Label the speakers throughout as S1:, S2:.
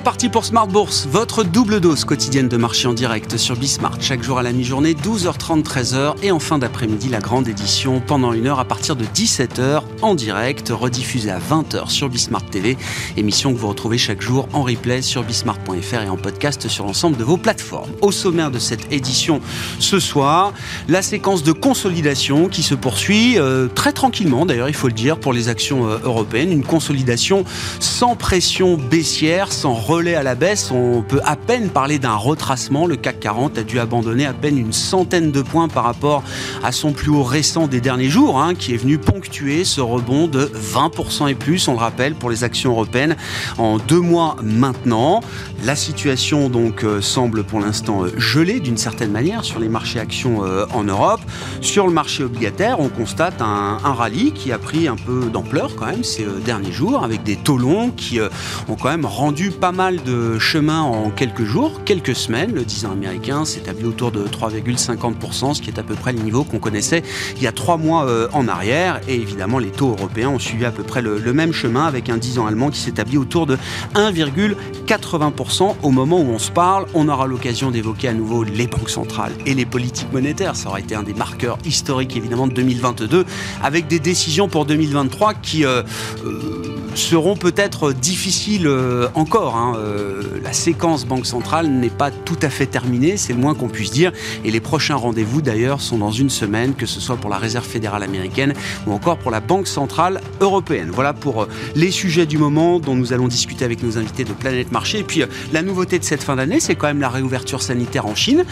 S1: Reparti pour Smart Bourse, votre double dose quotidienne de marché en direct sur Bismart. Chaque jour à la mi-journée, 12h30, 13h et en fin d'après-midi, la grande édition pendant une heure à partir de 17h en direct, rediffusée à 20h sur Bismart TV. Émission que vous retrouvez chaque jour en replay sur bismart.fr et en podcast sur l'ensemble de vos plateformes. Au sommaire de cette édition ce soir, la séquence de consolidation qui se poursuit euh, très tranquillement, d'ailleurs il faut le dire, pour les actions euh, européennes. Une consolidation sans pression baissière, sans relais à la baisse. On peut à peine parler d'un retracement. Le CAC 40 a dû abandonner à peine une centaine de points par rapport à son plus haut récent des derniers jours, hein, qui est venu ponctuer ce rebond de 20% et plus, on le rappelle, pour les actions européennes en deux mois maintenant. La situation donc euh, semble pour l'instant euh, gelée d'une certaine manière sur les marchés actions euh, en Europe. Sur le marché obligataire, on constate un, rallye qui a pris un peu d'ampleur quand même ces derniers jours, avec des taux longs qui ont quand même rendu mal de chemin en quelques jours, quelques semaines. Le 10 ans américain s'établit autour de 3,50%, ce qui est à peu près le niveau qu'on connaissait il y a trois mois euh, en arrière. Et évidemment, les taux européens ont suivi à peu près le, même chemin avec un 10 ans allemand qui s'établit autour de 1,80%. Au moment où on se parle, on aura l'occasion d'évoquer à nouveau les banques centrales et les politiques monétaires. Ça aura été un des marqueurs historiques évidemment de 2022, avec des décisions pour 2023 qui euh, euh, seront peut-être difficiles encore Hein, euh, la séquence Banque centrale n'est pas tout à fait terminée, c'est le moins qu'on puisse dire. Et les prochains rendez-vous d'ailleurs sont dans une semaine, que ce soit pour la Réserve fédérale américaine ou encore pour la Banque centrale européenne. Voilà pour euh, les sujets du moment dont nous allons discuter avec nos invités de Planète Marché. Et puis euh, la nouveauté de cette fin d'année, c'est quand même la réouverture sanitaire en Chine.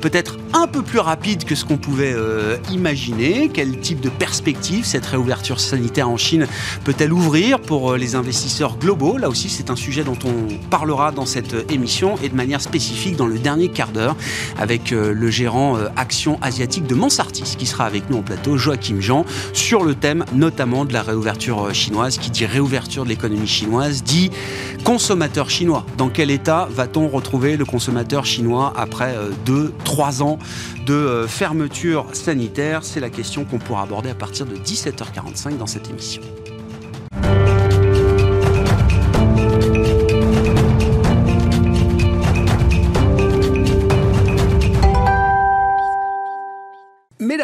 S1: Peut-être un peu plus rapide que ce qu'on pouvait imaginer. Quel type de perspective cette réouverture sanitaire en Chine peut-elle ouvrir pour les investisseurs globaux Là aussi, c'est un sujet dont on parlera dans cette émission et de manière spécifique dans le dernier quart d'heure avec euh, le gérant euh, Action Asiatique de Mansartis qui sera avec nous au plateau, Joachim Jean, sur le thème notamment de la réouverture euh, chinoise. Qui dit réouverture de l'économie chinoise dit consommateur chinois. Dans quel état va-t-on retrouver le consommateur chinois après deux, trois ans de fermeture sanitaire? C'est la question qu'on pourra aborder à partir de 17h45 dans cette émission.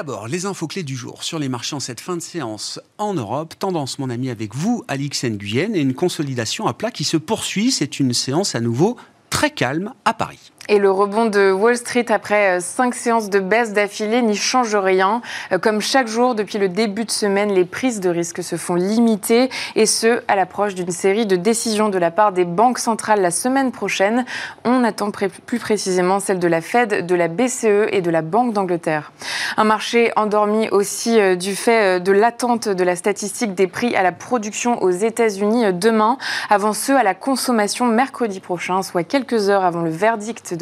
S1: D'abord, les infos clés du jour sur les marchés en cette fin de séance en Europe. Tendance, mon ami, avec vous, Alix Nguyen, et une consolidation à plat qui se poursuit. C'est une séance à nouveau très calme à Paris.
S2: Et le rebond de Wall Street après euh, cinq séances de baisse d'affilée n'y change rien. Euh, comme chaque jour depuis le début de semaine, les prises de risque se font limiter et ce, à l'approche d'une série de décisions de la part des banques centrales la semaine prochaine. On attend plus précisément celle de la Fed, de la BCE et de la Banque d'Angleterre. Un marché endormi aussi euh, du fait de l'attente de la statistique des prix à la production aux États-Unis demain, avant ceux à la consommation mercredi prochain, soit quelques heures avant le verdict de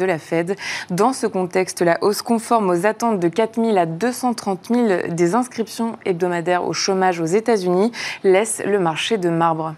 S2: Dans ce contexte, la hausse conforme aux attentes de 4 000 à 230 000 des inscriptions hebdomadaires au chômage aux États-Unis laisse le marché de marbre.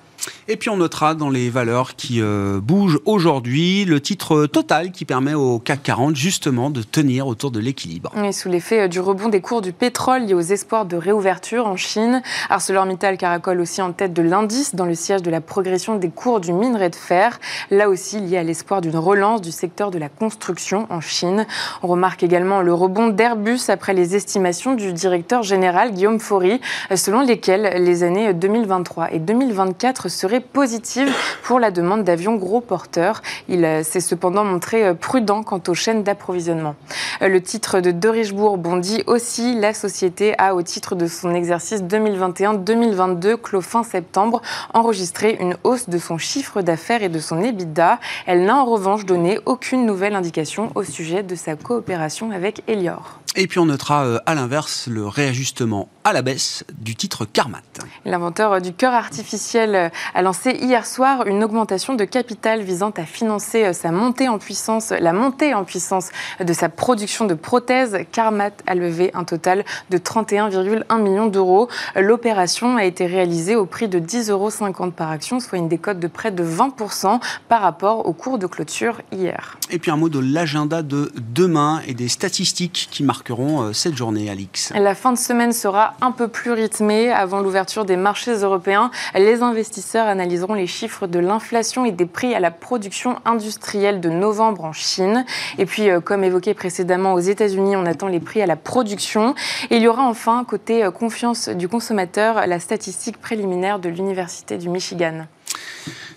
S1: Et puis on notera dans les valeurs qui euh, bougent aujourd'hui le titre total qui permet au CAC 40 justement de tenir autour de l'équilibre.
S2: Et sous l'effet euh, du rebond des cours du pétrole liés aux espoirs de réouverture en Chine, ArcelorMittal caracole aussi en tête de l'indice dans le siège de la progression des cours du minerai de fer, là aussi lié à l'espoir d'une relance du secteur de la construction en Chine. On remarque également le rebond d'Airbus après les estimations du directeur général Guillaume Faury, euh, selon lesquelles les années 2023 et 2024 serait positive pour la demande d'avions gros porteurs. Il euh, s'est cependant montré euh, prudent quant aux chaînes d'approvisionnement. Euh, le titre de De Richebourg bondit aussi. La société a, au titre de son exercice 2021-2022, clos fin septembre, enregistré une hausse de son chiffre d'affaires et de son EBITDA. Elle n'a en revanche donné aucune nouvelle indication au sujet de sa coopération avec Elior.
S1: Et puis on notera euh, à l'inverse le réajustement à la baisse du titre Carmat.
S2: L'inventeur du cœur artificiel a lancé hier soir une augmentation de capital visant à financer sa montée en puissance, la montée en puissance de sa production de prothèses. Carmat a levé un total de 31,1 millions d'euros. L'opération a été réalisée au prix de 10,50 euros par action, soit une décote de près de 20% par rapport au cours de clôture hier.
S1: Et puis un mot de l'agenda de demain et des statistiques qui marqueront euh, cette journée, Alix.
S2: La fin de semaine sera un peu plus rythmé. Avant l'ouverture des marchés européens, les investisseurs analyseront les chiffres de l'inflation et des prix à la production industrielle de novembre en Chine. Et puis, euh, comme évoqué précédemment, aux États-Unis, on attend les prix à la production. Et il y aura enfin, côté euh, confiance du consommateur, la statistique préliminaire de l'Université du Michigan.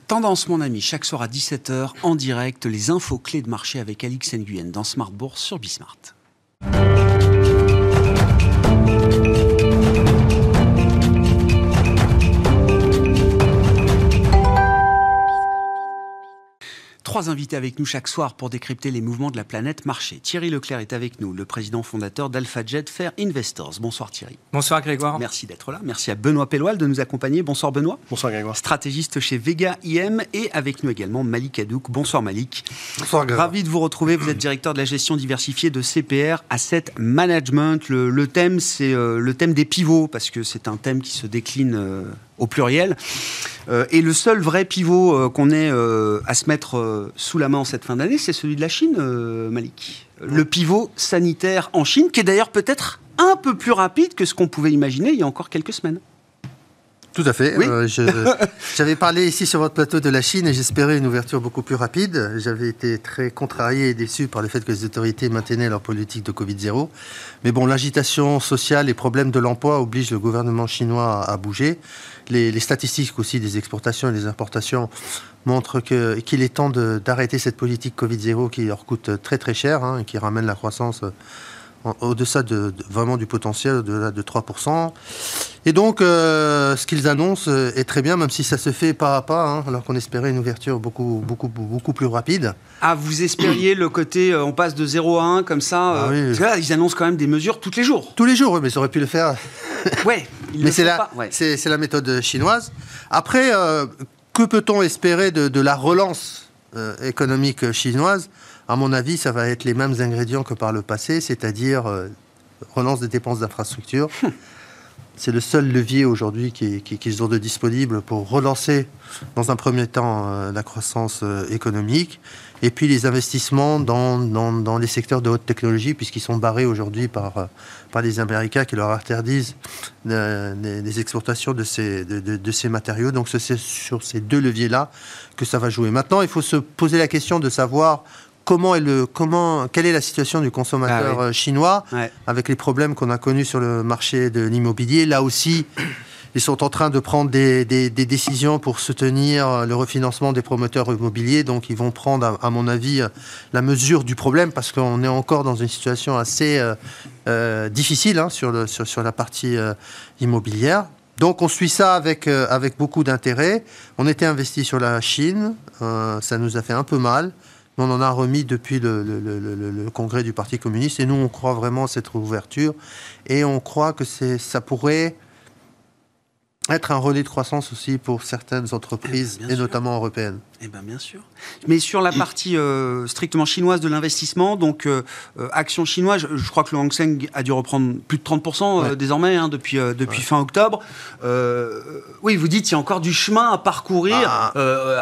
S1: Tendance, mon ami, chaque soir à 17h, en direct, les infos clés de marché avec Alix Nguyen dans Smart Bourse sur Bismart. Trois invités avec nous chaque soir pour décrypter les mouvements de la planète marché. Thierry Leclerc est avec nous, le président fondateur d'AlphaJet Fair Investors. Bonsoir Thierry.
S3: Bonsoir Grégoire.
S1: Merci d'être là. Merci à Benoît Pelloal de nous accompagner. Bonsoir Benoît.
S4: Bonsoir Grégoire.
S1: Stratégiste chez Vega IM et avec nous également Malik Hadouk. Bonsoir Malik.
S4: Bonsoir Grégoire.
S1: Ravi de vous retrouver. Vous êtes directeur de la gestion diversifiée de CPR Asset Management. Le, thème, c'est euh, le thème des pivots parce que c'est un thème qui se décline euh, au pluriel. Euh, et le seul vrai pivot euh, qu'on ait euh, à se mettre sous la main en cette fin d'année, c'est celui de la Chine, Malik. Le pivot sanitaire en Chine, qui est d'ailleurs peut-être un peu plus rapide que ce qu'on pouvait imaginer il y a encore quelques semaines.
S4: Tout à fait. J'avais parlé ici sur votre plateau de la Chine et j'espérais une ouverture beaucoup plus rapide. J'avais été très contrarié et déçu par le fait que les autorités maintenaient leur politique de Covid-0. Mais bon, l'agitation sociale et problèmes de l'emploi obligent le gouvernement chinois à bouger les, statistiques aussi des exportations et des importations montrent qu'il est temps d'arrêter cette politique Covid-0 qui leur coûte très très cher hein, et qui ramène la croissance au-delà de, vraiment du potentiel, au-delà de 3%. Et donc, euh, ce qu'ils annoncent est très bien, même si ça se fait pas à pas, hein, alors qu'on espérait une ouverture beaucoup, beaucoup, beaucoup plus rapide.
S1: Ah, vous espériez le côté, euh, on passe de 0 à 1 comme ça ah euh, là, ils annoncent quand même des mesures tous les jours.
S4: Tous les jours, mais ils auraient pu le faire.
S1: ouais,
S4: mais c'est la, c'est la méthode chinoise. Après, euh, que peut-on espérer de, la relance euh, économique chinoise? À mon avis, ça va être les mêmes ingrédients que par le passé, c'est-à-dire euh, relance des dépenses d'infrastructure. c'est le seul levier aujourd'hui qu'ils ont de disponible pour relancer, dans un premier temps, la croissance économique et puis les investissements dans, dans, les secteurs de haute technologie, puisqu'ils sont barrés aujourd'hui par, par les Américains qui leur interdisent euh, les, exportations de ces, de, ces matériaux. Donc c'est sur ces deux leviers-là que ça va jouer. Maintenant, il faut se poser la question de savoir comment est le, comment, quelle est la situation du consommateur ah euh, chinois avec les problèmes qu'on a connus sur le marché de l'immobilier? Là aussi, ils sont en train de prendre des, décisions pour soutenir le refinancement des promoteurs immobiliers. Donc, ils vont prendre, à, mon avis, la mesure du problème parce qu'on est encore dans une situation assez euh, euh, difficile hein, sur, le, sur, la partie euh, immobilière. Donc, on suit ça avec, avec beaucoup d'intérêt. On était investi sur la Chine. ça nous a fait un peu mal. On en a remis depuis le, le, congrès du Parti communiste et nous, on croit vraiment à cette ouverture et on croit que ça pourrait être un relais de croissance aussi pour certaines entreprises, et notamment européennes.
S1: Eh bien, bien sûr. Mais sur la partie euh, strictement chinoise de l'investissement, donc euh, euh, action chinoise, je, crois que le Hang Seng a dû reprendre plus de 30% désormais, hein, depuis, depuis fin octobre. oui, vous dites il y a encore du chemin à parcourir. Ah.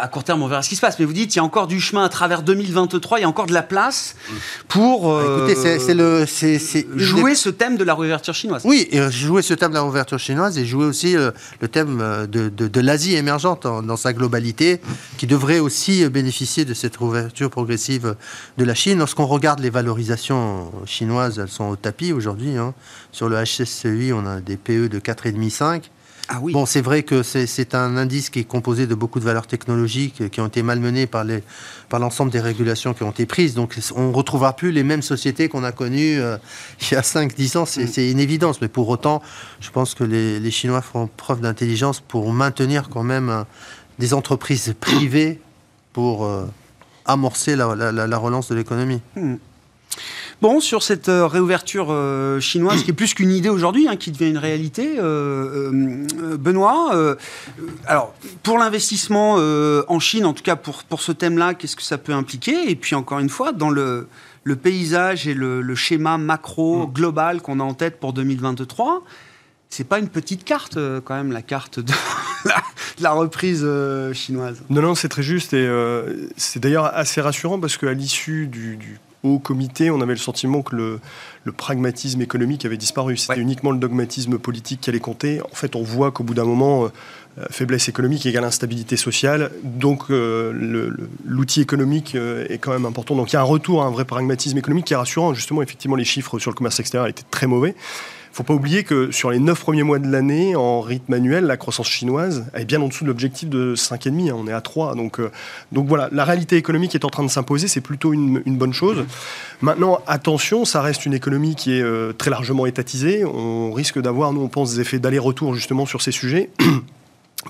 S1: à court terme, on verra ce qui se passe, mais vous dites il y a encore du chemin à travers 2023, il y a encore de la place pour
S4: ah, écoutez, c'est, le, c'est,
S1: jouer ce thème de la réouverture chinoise.
S4: Oui, et jouer ce thème de la réouverture chinoise et jouer aussi le thème de, de, l'Asie émergente dans sa globalité, qui devrait aussi bénéficier de cette ouverture progressive de la Chine. Lorsqu'on regarde les valorisations chinoises, elles sont au tapis aujourd'hui. Hein. Sur le HSCI, on a des PE de 4,5-5. Ah oui. Bon, c'est vrai que c'est un indice qui est composé de beaucoup de valeurs technologiques qui ont été malmenées par l'ensemble des régulations qui ont été prises. Donc, on ne retrouvera plus les mêmes sociétés qu'on a connues euh, il y a 5-10 ans. Mm. C'est une évidence. Mais pour autant, je pense que les, les Chinois font preuve d'intelligence pour maintenir quand même des entreprises privées pour euh, amorcer la, relance de l'économie. Hmm.
S1: Bon, sur cette euh, réouverture euh, chinoise, qui est plus qu'une idée aujourd'hui, hein, qui devient une réalité, euh, Benoît, alors, pour l'investissement en Chine, en tout cas pour, pour ce thème-là, qu'est-ce que ça peut impliquer? Et puis, encore une fois, dans le, le paysage et le, schéma macro mm. global qu'on a en tête pour 2023, c'est pas une petite carte, quand même, la carte de la, reprise chinoise.
S3: Non, non, c'est très juste. Et c'est d'ailleurs assez rassurant parce qu'à l'issue du, du au comité, on avait le sentiment que le, pragmatisme économique avait disparu. C'était uniquement le dogmatisme politique qui allait compter. En fait, on voit qu'au bout d'un moment, euh, faiblesse économique égale instabilité sociale. Donc, euh, l'outil économique euh, est quand même important. Donc, il y a un retour à un vrai pragmatisme économique qui est rassurant. Justement, effectivement, les chiffres sur le commerce extérieur étaient très mauvais faut pas oublier que sur les 9 premiers mois de l'année, en rythme annuel, la croissance chinoise est bien en dessous de l'objectif de 5,5. Hein. on est à 3. Donc, euh, donc voilà, la réalité économique est en train de s'imposer. C'est plutôt une, bonne chose. Maintenant, attention, ça reste une économie qui est euh, très largement étatisée. On risque d'avoir, nous, on pense, des effets d'aller-retour justement sur ces sujets.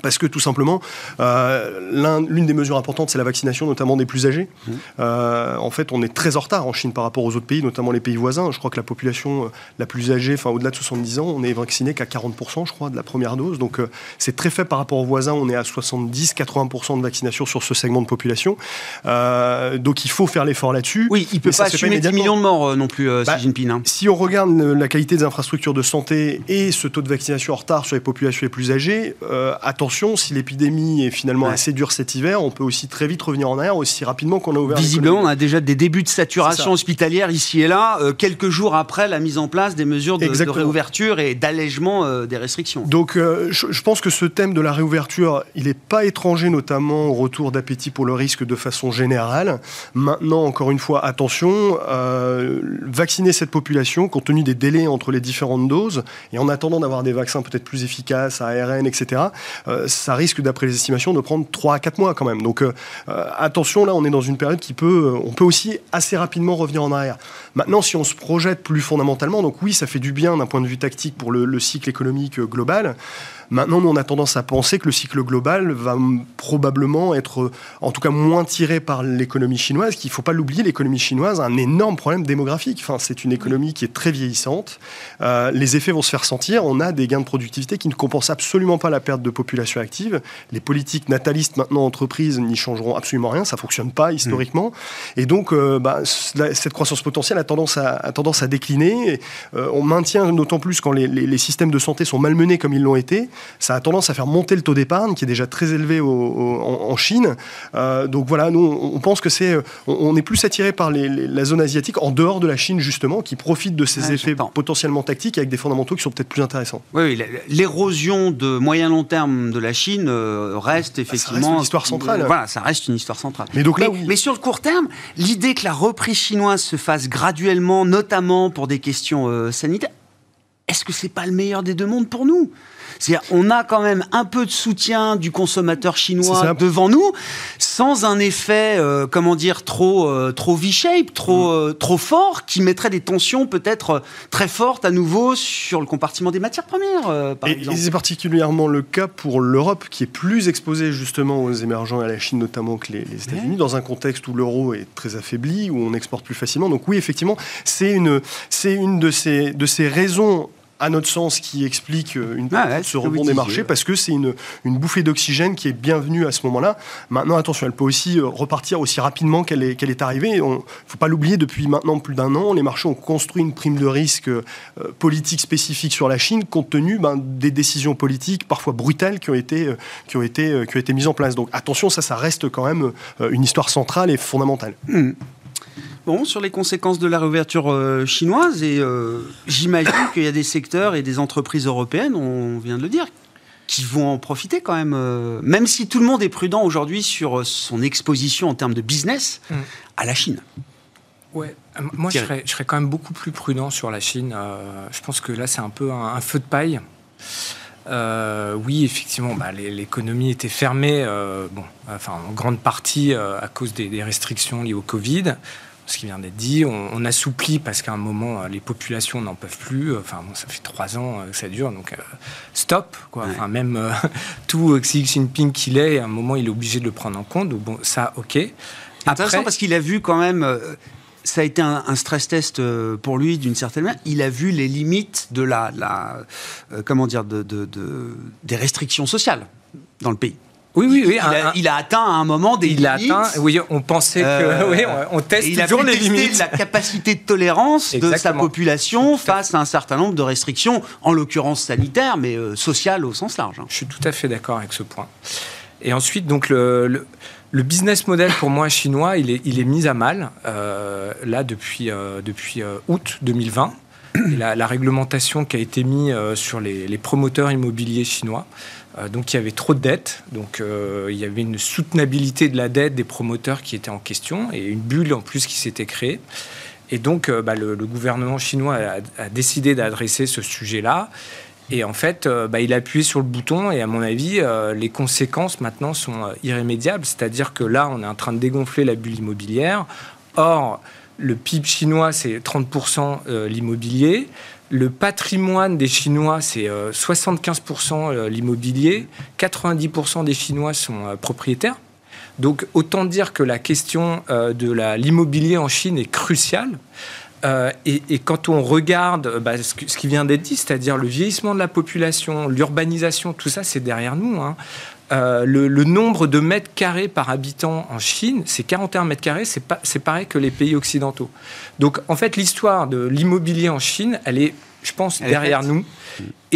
S3: Parce que tout simplement, euh, l'une des mesures importantes, c'est la vaccination, notamment des plus âgés. Mmh. Euh, en fait, on est très en retard en Chine par rapport aux autres pays, notamment les pays voisins. Je crois que la population euh, la plus âgée, enfin au-delà de 70 ans, on est vacciné qu'à 40%, je crois, de la première dose. Donc c'est très faible par rapport aux voisins. On est à 70-80% de vaccination sur ce segment de population. donc il faut faire l'effort là-dessus.
S1: Oui, il ne peut pas assumer 10 millions de morts non plus, Xi bah, Jinping. Hein.
S3: Si on regarde la qualité des infrastructures de santé et ce taux de vaccination en retard sur les populations les plus âgées, attention, si l'épidémie est finalement assez dure cet hiver, on peut aussi très vite revenir en arrière aussi rapidement qu'on a ouvert.
S1: Visiblement, on a déjà des débuts de saturation hospitalière ici et là, euh, quelques jours après la mise en place des mesures de, réouverture et d'allègement euh, des restrictions.
S3: Donc, euh, je, pense que ce thème de la réouverture, il n'est pas étranger, notamment au retour d'appétit pour le risque de façon générale. Maintenant, encore une fois, attention, vacciner cette population, compte tenu des délais entre les différentes doses, et en attendant d'avoir des vaccins peut-être plus efficaces, ARN, etc. Euh, ça risque, d'après les estimations, de prendre 3 à 4 mois quand même. Donc euh, euh, attention, là, on est dans une période qui peut, on peut aussi assez rapidement revenir en arrière. Maintenant, si on se projette plus fondamentalement, donc oui, ça fait du bien d'un point de vue tactique pour le cycle économique global. Maintenant, nous, on a tendance à penser que le cycle global va probablement être, en tout cas, moins tiré par l'économie chinoise, qu'il ne faut pas l'oublier, l'économie chinoise a un énorme problème démographique. Enfin, c'est une économie qui est très vieillissante. Euh, les effets vont se faire sentir. On a des gains de productivité qui ne compensent absolument pas la perte de population active. Les politiques natalistes, maintenant, entreprises, n'y changeront absolument rien. Ça ne fonctionne pas historiquement. Mm. Et donc, euh, bah, cette croissance potentielle a tendance à, tendance à décliner. Euh, on maintient d'autant plus quand les, les systèmes de santé sont malmenés comme ils l'ont été ça a tendance à faire monter le taux d'épargne qui est déjà très élevé en, Chine. Euh, donc voilà, nous on pense que c'est, on, est plus attiré par la zone asiatique en dehors de la Chine justement, qui profite de ces effets potentiellement tactiques avec des fondamentaux qui sont peut-être plus intéressants.
S1: Oui, l'érosion de moyen long terme de la Chine euh, reste effectivement. Ça reste
S3: une histoire centrale.
S1: voilà, ça reste une histoire centrale. Mais, donc là, mais sur le court terme, l'idée que la reprise chinoise se fasse graduellement, notamment pour des questions euh, sanitaires, est-ce que c'est pas le meilleur des deux mondes pour nous? C'est-à-dire, on a quand même un peu de soutien du consommateur chinois devant nous, sans un effet, euh, comment dire, trop, euh, trop V-shape, trop, mm. euh, trop fort, qui mettrait des tensions peut-être très fortes à nouveau sur le compartiment des matières premières, par
S3: et, c'est particulièrement le cas pour l'Europe, qui est plus exposée justement aux émergents et à la Chine notamment que les, États-Unis, dans un contexte où l'euro est très affaibli, où on exporte plus facilement. Donc oui, effectivement, c'est une, c'est une de ces, de ces raisons à notre sens, qui explique euh, ah ce rebond des marchés, parce que c'est une, une, bouffée d'oxygène qui est bienvenue à ce moment-là. Maintenant, attention, elle peut aussi euh, repartir aussi rapidement qu'elle est, qu'elle est arrivée. Il ne faut pas l'oublier, depuis maintenant plus d'un an, les marchés ont construit une prime de risque euh, politique spécifique sur la Chine, compte tenu ben, des décisions politiques parfois brutales qui ont, été, qui, ont été, qui ont été mises en place. Donc attention, ça, ça reste quand même une histoire centrale et fondamentale.
S1: Mmh. Bon, sur les conséquences de la réouverture euh, chinoise, et euh, j'imagine qu'il y a des secteurs et des entreprises européennes, on vient de le dire, qui vont en profiter quand même, euh, même si tout le monde est prudent aujourd'hui sur son exposition en termes de business mm. à la Chine.
S5: Ouais, moi je serais, je serais, quand même beaucoup plus prudent sur la Chine. je pense que là c'est un peu un, feu de paille. Oui, effectivement, bah, l'économie était fermée, bon, enfin, en grande partie à cause des, des, restrictions liées au Covid ce qui vient d'être dit. On, assouplit parce qu'à un moment, euh, les populations n'en peuvent plus. Enfin, ça fait trois ans euh, que ça dure, donc euh, stop. Quoi. Enfin, même tout Xi Jinping qu'il est, à un moment, il est obligé de le prendre en compte. Donc bon, ça, ok.
S1: Intéressant parce qu'il a vu quand même ça a été un, stress test euh, pour lui d'une certaine manière. Il a vu les limites de la, la comment dire, de, des restrictions sociales dans le pays.
S5: Oui, oui, oui.
S1: Il, a, atteint à un moment des
S5: il
S1: limites.
S5: A atteint, oui, on pensait que. oui, on, teste
S1: il
S5: toujours les limites.
S1: la capacité de tolérance de sa population face à un certain nombre de restrictions, en l'occurrence sanitaires, mais sociales au sens large. Hein.
S5: Je suis tout à fait d'accord avec ce point. Et ensuite, donc, le, le, business model pour moi chinois, il est, mis à mal, euh, là, depuis, euh, euh, août 2020. la, réglementation qui a été mise sur les, promoteurs immobiliers chinois. donc, il y avait trop de dettes. Donc, il y avait une soutenabilité de la dette des promoteurs qui était en question et une bulle en plus qui s'était créée. Et donc, bah, le, le, gouvernement chinois a décidé d'adresser ce sujet-là. Et en fait, euh, bah, il a appuyé sur le bouton et à mon avis, euh, les conséquences maintenant sont euh, irrémédiables. C'est-à-dire que là, on est en train de dégonfler la bulle immobilière. Or, le PIB chinois, c'est 30% l'immobilier. Le patrimoine des Chinois, c'est 75% l'immobilier. 90% des Chinois sont propriétaires. Donc, autant dire que la question de l'immobilier en Chine est cruciale. Euh, et, quand on regarde bah, ce, qui vient d'être dit, c'est-à-dire le vieillissement de la population, l'urbanisation, tout ça, c'est derrière nous. Hein. Euh, le, nombre de mètres carrés par habitant en Chine, c'est 41 mètres carrés, c'est, pas, c'est pareil que les pays occidentaux. Donc en fait, l'histoire de l'immobilier en Chine, elle est, je pense, derrière nous.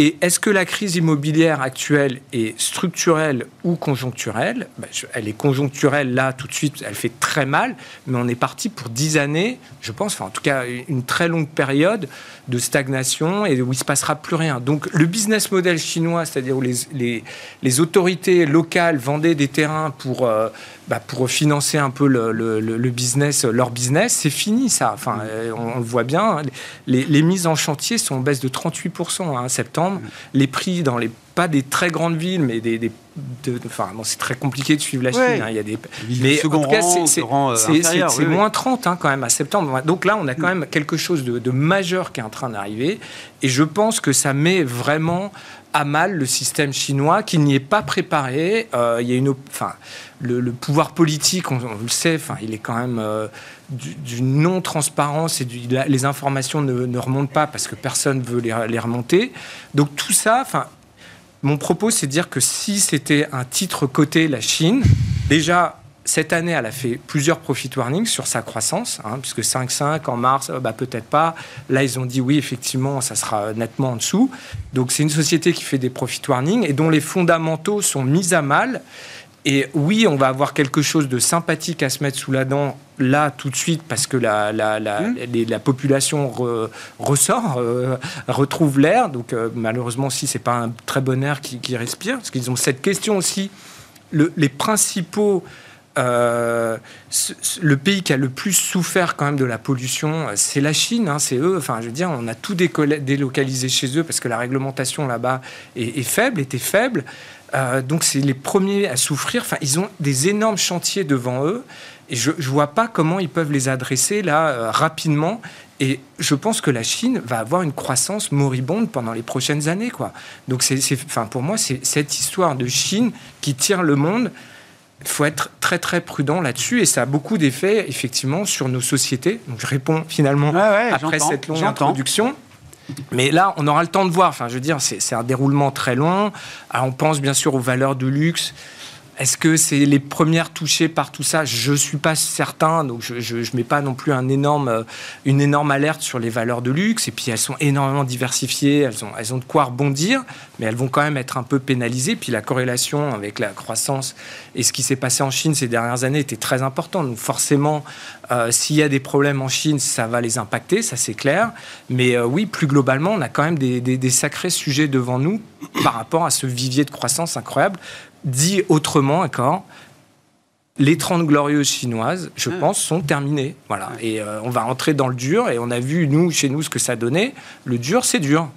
S5: Et est-ce que la crise immobilière actuelle est structurelle ou conjoncturelle? Ben, Elle est conjoncturelle là tout de suite, elle fait très mal, mais on est parti pour dix années, je pense, enfin en tout cas une très longue période de stagnation et où il se passera plus rien. Donc le business model chinois, c'est-à-dire où les, autorités locales vendaient des terrains pour, euh, bah, financer un peu le, business, leur business, c'est fini ça. Enfin, euh, on, le voit bien. Hein. Les, les, mises en chantier sont en baisse de 38% en hein, septembre. Les prix dans les pas des très grandes villes, mais des, enfin c'est très compliqué de suivre la Chine. Hein, il y a des,
S1: mais en tout cas c'est
S5: euh, moins 30 hein, quand même à septembre. Donc là on a quand même quelque chose de, majeur qui est en train d'arriver, et je pense que ça met vraiment à mal le système chinois qui n'y est pas préparé. Euh, il y a une, enfin, le, pouvoir politique, on, le sait, enfin, il est quand même euh, d'une non-transparence et les informations ne, remontent pas parce que personne veut les, remonter. Donc tout ça, enfin, mon propos, c'est de dire que si c'était un titre coté, la Chine, déjà, cette année, elle a fait plusieurs profit warnings sur sa croissance, hein, puisque 5,5 en mars, euh, bah, peut-être pas. Là, ils ont dit oui, effectivement, ça sera nettement en dessous. Donc, c'est une société qui fait des profit warnings et dont les fondamentaux sont mis à mal. Et oui, on va avoir quelque chose de sympathique à se mettre sous la dent là tout de suite parce que la, la, la, mmh. la population ressort, euh, retrouve l'air. Donc euh, malheureusement aussi, c'est pas un très bon air qui, qui respire parce qu'ils ont cette question aussi. Le, les principaux euh, le pays qui a le plus souffert quand même de la pollution, c'est la Chine, hein, c'est eux. Enfin, je veux dire, on a tout délocalisé chez eux parce que la réglementation là-bas est, faible, était faible. Euh, donc c'est les premiers à souffrir. Enfin, ils ont des énormes chantiers devant eux. Et je ne vois pas comment ils peuvent les adresser là euh, rapidement. Et je pense que la Chine va avoir une croissance moribonde pendant les prochaines années. Quoi. Donc enfin, pour moi, c'est cette histoire de Chine qui tire le monde. Il faut être très très prudent là-dessus et ça a beaucoup d'effets effectivement sur nos sociétés. Donc je réponds finalement après cette longue introduction. Mais là, on aura le temps de voir. Enfin, je veux dire, c'est un déroulement très long. on pense bien sûr aux valeurs de luxe. Est-ce que c'est les premières touchées par tout ça? Je ne suis pas certain, donc je ne mets pas non plus euh, une énorme alerte sur les valeurs de luxe. Et puis elles sont énormément diversifiées, elles ont, de quoi rebondir, mais elles vont quand même être un peu pénalisées. Puis la corrélation avec la croissance et ce qui s'est passé en Chine ces dernières années était très importante. Donc forcément, euh, s'il y a des problèmes en Chine, ça va les impacter, ça c'est clair. Mais euh, oui, plus globalement, on a quand même des sacrés sujets devant nous par rapport à ce vivier de croissance incroyable Dit autrement encore, les 30 glorieuses chinoises, je ah. pense, sont terminées. Voilà. Et euh, on va rentrer dans le dur. Et on a vu, nous, chez nous, ce que ça donnait. Le dur, c'est dur.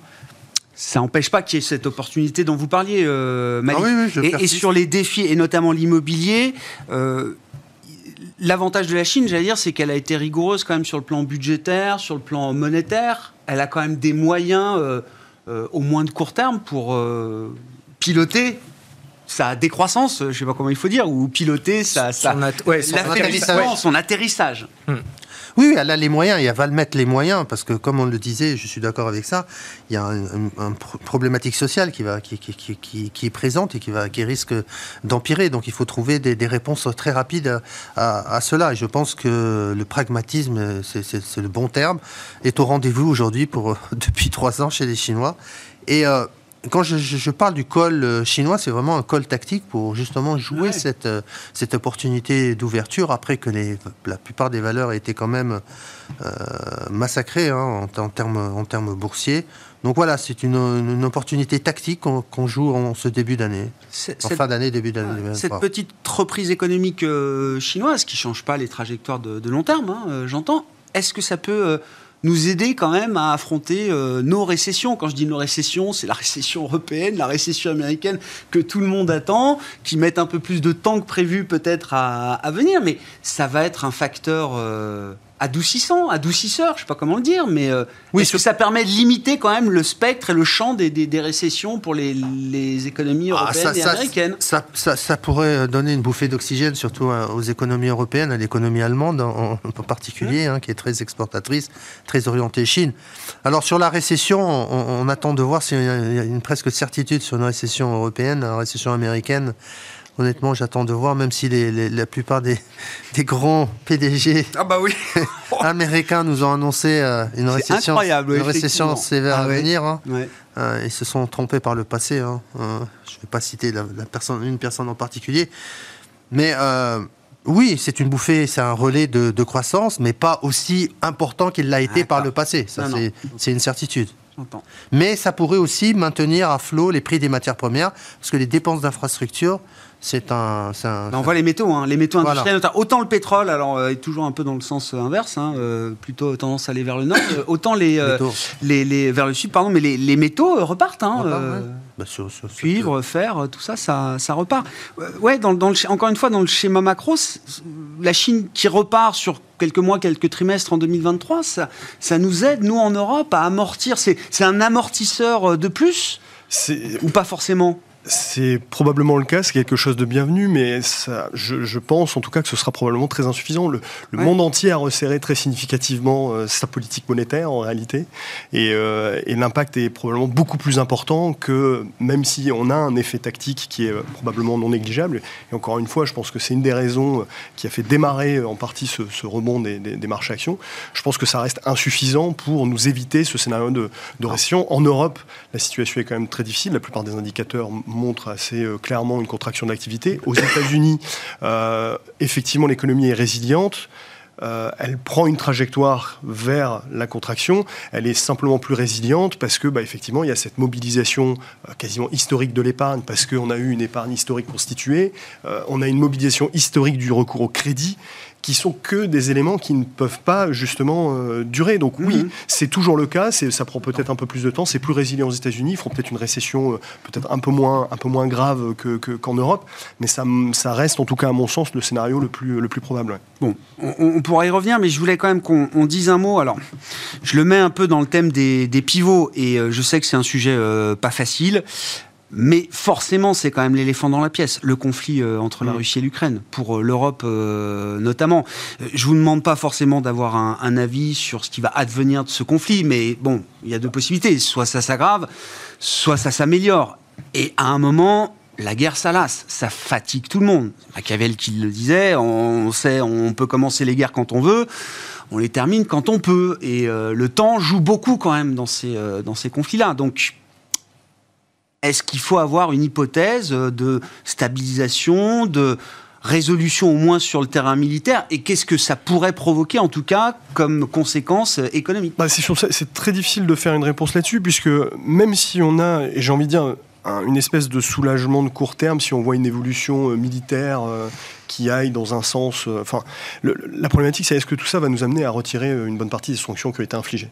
S1: Ça n'empêche pas qu'il y ait cette opportunité dont vous parliez, euh,
S4: ah
S1: et, sur les défis, et notamment l'immobilier, euh, l'avantage de la Chine, j'allais dire, c'est qu'elle a été rigoureuse quand même sur le plan budgétaire, sur le plan monétaire. Elle a quand même des moyens, au moins de court terme, pour piloter sa décroissance, je ne sais pas comment il faut dire, ou piloter sa, sa,
S5: Son at- ouais, son
S1: l'affaiblissement, son atterrissage.
S4: Oui, elle a les moyens et elle va le mettre les moyens parce que, comme on le disait, je suis d'accord avec ça, il y a une un, pro- problématique sociale qui, va, qui, qui, qui, qui- qui est présente et qui, va, qui risque d'empirer. Donc il faut trouver des, des réponses très rapides à, à- à cela. Et je pense que le pragmatisme, c'est- le bon terme, est au rendez-vous aujourd'hui pour depuis trois ans chez les Chinois. Et euh, quand je, parle du call euh, chinois, c'est vraiment un call tactique pour justement jouer
S1: Ouais.
S4: cette, euh, cette opportunité d'ouverture après que les, la plupart des valeurs aient été quand même euh, massacrées hein, en, en termes, en termes boursiers. Donc voilà, c'est une, une opportunité tactique qu'on joue en ce début d'année, en
S1: cette-
S4: fin d'année, début d'année
S1: Ouais,
S4: 2023.
S1: Cette petite reprise économique euh, chinoise qui change pas les trajectoires de, de long terme, hein, j'entends. Est-ce que ça peut euh, nous aider quand même à affronter euh, nos récessions. Quand je dis nos récessions, c'est la récession européenne, la récession américaine que tout le monde attend, qui mettent un peu plus de temps que prévu peut-être à, venir, mais ça va être un facteur euh, adoucissant, adoucisseur, je sais pas comment le dire, mais euh,
S4: Oui,
S1: est-ce que ça permet de limiter quand même le spectre et le champ des, des- des récessions pour les, les économies
S4: Ah,
S1: européennes et américaines?
S4: ça, ça- ça pourrait donner une bouffée d'oxygène, surtout aux économies européennes, à l'économie allemande en, en particulier, hein, qui est très exportatrice, très orientée Chine. Alors sur la récession, on, on attend de voir s'il y a une presque certitude sur une récession européenne, une récession américaine. Honnêtement, j'attends de voir, même si les- les- la plupart des, des grands PDG
S1: Ah bah oui
S4: américains nous ont annoncé euh, une récession, une sévère
S1: Ah
S4: à
S1: ouais.
S4: venir. hein.
S1: Ouais.
S4: Euh, ils se sont trompés par le passé. hein. Euh, je ne vais pas citer la, la personne, une personne en particulier. Mais oui, c'est une bouffée, c'est un relais de, de croissance, mais pas aussi important qu'il l'a été par
S1: D'accord.
S4: le passé. Ça, c'est- une certitude. Mais ça pourrait aussi maintenir à flot les prix des matières premières, parce que les dépenses d'infrastructure, c'est un, c'est un-
S1: on voit les métaux, hein, les métaux industriels. Autant le pétrole, alors euh, est toujours un peu dans le sens euh, inverse, hein, euh, plutôt tendance à aller vers le nord. euh, autant les, euh,
S4: métaux.
S1: les, les- vers le sud, pardon, mais les, les métaux repartent. Hein,
S4: Repart,
S1: euh,
S4: ouais. Bah, sur- sur- sur-
S1: Cuivre, fer, tout ça, ça, ça repart. Euh, ouais, dans, dans le, encore une fois, dans le schéma macro, la Chine qui repart sur quelques mois, quelques trimestres en 2023, ça, ça nous aide, nous en Europe, à amortir. C'est c'est un amortisseur de plus? Ou pas forcément?
S3: C'est probablement le cas, c'est quelque chose de bienvenu, mais ça, je, je pense en tout cas que ce sera probablement très insuffisant. Le, le
S1: Ouais.
S3: monde entier a resserré très significativement euh, sa politique monétaire en réalité, et, euh, et l'impact est probablement beaucoup plus important que même si on a un effet tactique qui est euh, probablement non négligeable. Et encore une fois, je pense que c'est une des raisons qui a fait démarrer en partie ce, ce rebond des, des- des marchés actions. Je pense que ça reste insuffisant pour nous éviter ce scénario de, de récession. En Europe, la situation est quand même très difficile. La plupart des indicateurs m- montrent assez euh, clairement une contraction de l'activité. Aux États-Unis, euh, effectivement, l'économie est résiliente. Euh, elle prend une trajectoire vers la contraction. Elle est simplement plus résiliente parce que, bah, effectivement, il y a cette mobilisation quasiment historique de l'épargne parce qu'on a eu une épargne historique constituée. On a une mobilisation historique du recours au crédit qui sont que des éléments qui ne peuvent pas justement euh, durer. Donc oui,
S1: Mhm.
S3: c'est toujours le cas. Ça prend peut-être un peu plus de temps. C'est plus résilient aux États-Unis. Ils feront peut-être une récession euh, peut-être un peu moins, un peu moins grave que, que- qu'en Europe, mais ça, ça reste en tout cas à mon sens le scénario le plus, le plus probable. ouais.
S1: Bon, on, on pourra y revenir, mais je voulais quand même qu'on on dise un mot. Alors, je le mets un peu dans le thème des, des pivots, et euh, je sais que c'est un sujet euh, pas facile, mais forcément, c'est quand même l'éléphant dans la pièce, le conflit euh, entre la
S3: Mm.
S1: Russie et l'Ukraine, pour euh, l'Europe euh, notamment. Je vous demande pas forcément d'avoir un, un avis sur ce qui va advenir de ce conflit, mais bon, il y a deux possibilités. Soit ça s'aggrave, soit ça s'améliore. Et à un moment, la guerre, ça lasse, ça fatigue tout le monde. Machiavel qui le disait, on sait, on peut commencer les guerres quand on veut, on les termine quand on peut. Et euh, le temps joue beaucoup quand même dans ces, euh, dans ces conflits-là. Donc, est-ce qu'il faut avoir une hypothèse euh, de stabilisation, de résolution au moins sur le terrain militaire Et qu'est-ce que ça pourrait provoquer, en tout cas, comme conséquence euh, économique?
S3: Bah, c'est très difficile de faire une réponse là-dessus, puisque même si on a, et j'ai envie de dire, un- une espèce de soulagement de court terme, si on voit une évolution euh, militaire qui aille dans un sens. Enfin, la problématique, c'est est-ce que tout ça va nous amener à retirer une bonne partie des sanctions qui ont été infligées?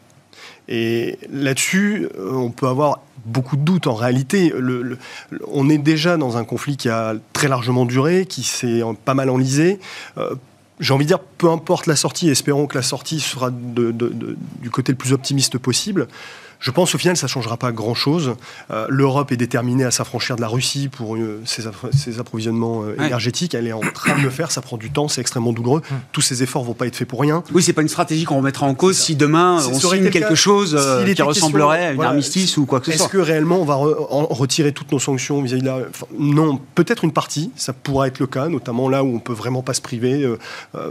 S3: Et là-dessus, euh, on peut avoir beaucoup de doutes. En réalité, on est déjà dans un conflit qui a très largement duré, qui s'est pas mal enlisé. Euh, j'ai envie de dire, peu importe la sortie, espérons que la sortie sera du côté le plus optimiste possible. Je pense au final, ça ne changera pas grand-chose. Euh, L'Europe est déterminée à s'affranchir de la Russie pour euh, ses, ses, approvisionnements euh,
S1: Ouais.
S3: énergétiques. Elle est en train de le faire, ça prend du temps, c'est extrêmement douloureux.
S1: Hum.
S3: Tous ces efforts ne vont pas être faits pour rien.
S1: Oui, c'est pas une stratégie qu'on remettra en cause si demain on signe quelque
S3: cas
S1: chose qui ressemblerait
S3: question-
S1: à une
S3: voilà,
S1: armistice ou quoi que ce
S3: Est-ce
S1: soit.
S3: que réellement on va re- en- retirer toutes nos sanctions vis-à-vis de la... enfin, non, peut-être une partie, ça pourra être le cas, notamment là où on peut vraiment pas se priver.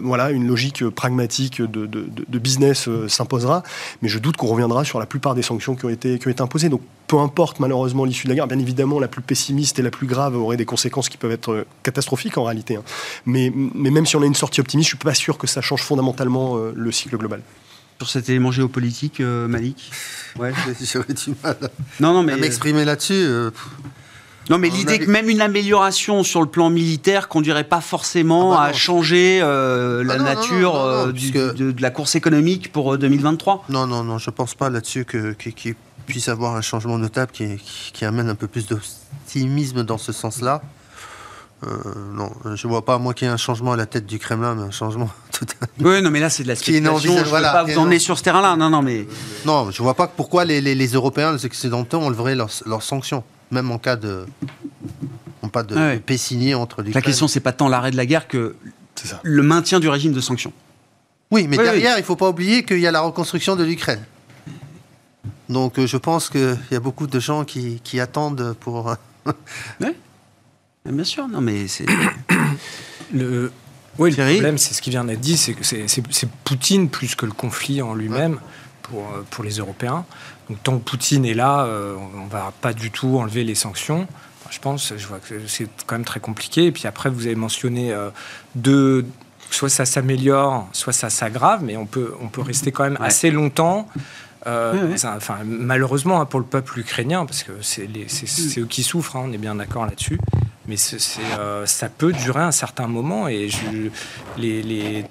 S3: voilà, une logique pragmatique de, de- de- de business s'imposera, mais je doute qu'on reviendra sur la plupart des sanctions qui ont été, qui ont été imposées. Donc peu importe malheureusement l'issue de la guerre, bien évidemment la plus pessimiste et la plus grave aurait des conséquences qui peuvent être euh, catastrophiques en réalité. hein. Mais, mais même si on a une sortie optimiste, je suis pas sûr que ça change fondamentalement euh, le cycle global.
S1: Sur cet élément géopolitique, euh, Malik? Ouais.
S4: J'aurais du mal
S1: Non, non,
S4: à
S1: mais.
S4: m'exprimer là-dessus. euh,
S1: Non, mais
S4: À
S1: l'idée que même une amélioration sur le plan militaire conduirait pas forcément
S4: Ah bah
S1: à changer euh, la
S4: Ah non,
S1: nature
S4: non, non, non,
S1: euh, du-
S4: puisque-
S1: de, de la course économique pour euh, 2023.
S4: Non, non, non, je pense pas là-dessus que- qu'il qu'il puisse avoir un changement notable qui, qui- qui amène un peu plus d'optimisme dans ce sens-là. Euh, non, je vois pas, moi, qu'il y ait un changement à la tête du Kremlin, mais un changement tout à-
S1: Oui, non, mais là, c'est de la
S4: Qui
S1: spéculation. Je
S4: inenvisageable,
S1: ne
S4: voilà,
S1: pas
S4: qui
S1: vous emmener sur ce terrain-là. Non, non, mais.
S4: Non, je vois pas pourquoi les, les- les Européens, les Occidentaux enleveraient leurs, leurs sanctions, même en cas de. en pas de,
S1: Ah ouais.
S4: de entre
S1: La
S4: l'Ukraine.
S1: question, c'est pas tant l'arrêt de la guerre que le maintien du régime de sanctions.
S4: Oui, mais
S1: Oui,
S4: derrière, il faut pas oublier qu'il y a la reconstruction de l'Ukraine. Donc euh, je pense qu'il y a beaucoup de gens qui, qui attendent pour.
S1: Bien sûr, non, mais c'est.
S5: Le, oui, le
S1: Thierry
S5: problème, c'est ce qui vient d'être dit, c'est que c'est Poutine plus que le conflit en lui-même pour, euh, pour les Européens. Donc tant que Poutine est là, euh, on ne va pas du tout enlever les sanctions. Enfin, je pense, je vois que c'est quand même très compliqué. Et puis après, vous avez mentionné euh, deux. Soit ça s'améliore, soit ça s'aggrave, mais on peut, on peut rester quand même
S1: Ouais.
S5: assez longtemps. euh, enfin, malheureusement hein, pour le peuple ukrainien, parce que c'est les- c'est- c'est eux qui souffrent, hein, on est bien d'accord là-dessus. Mais euh, ça peut durer un certain moment et les,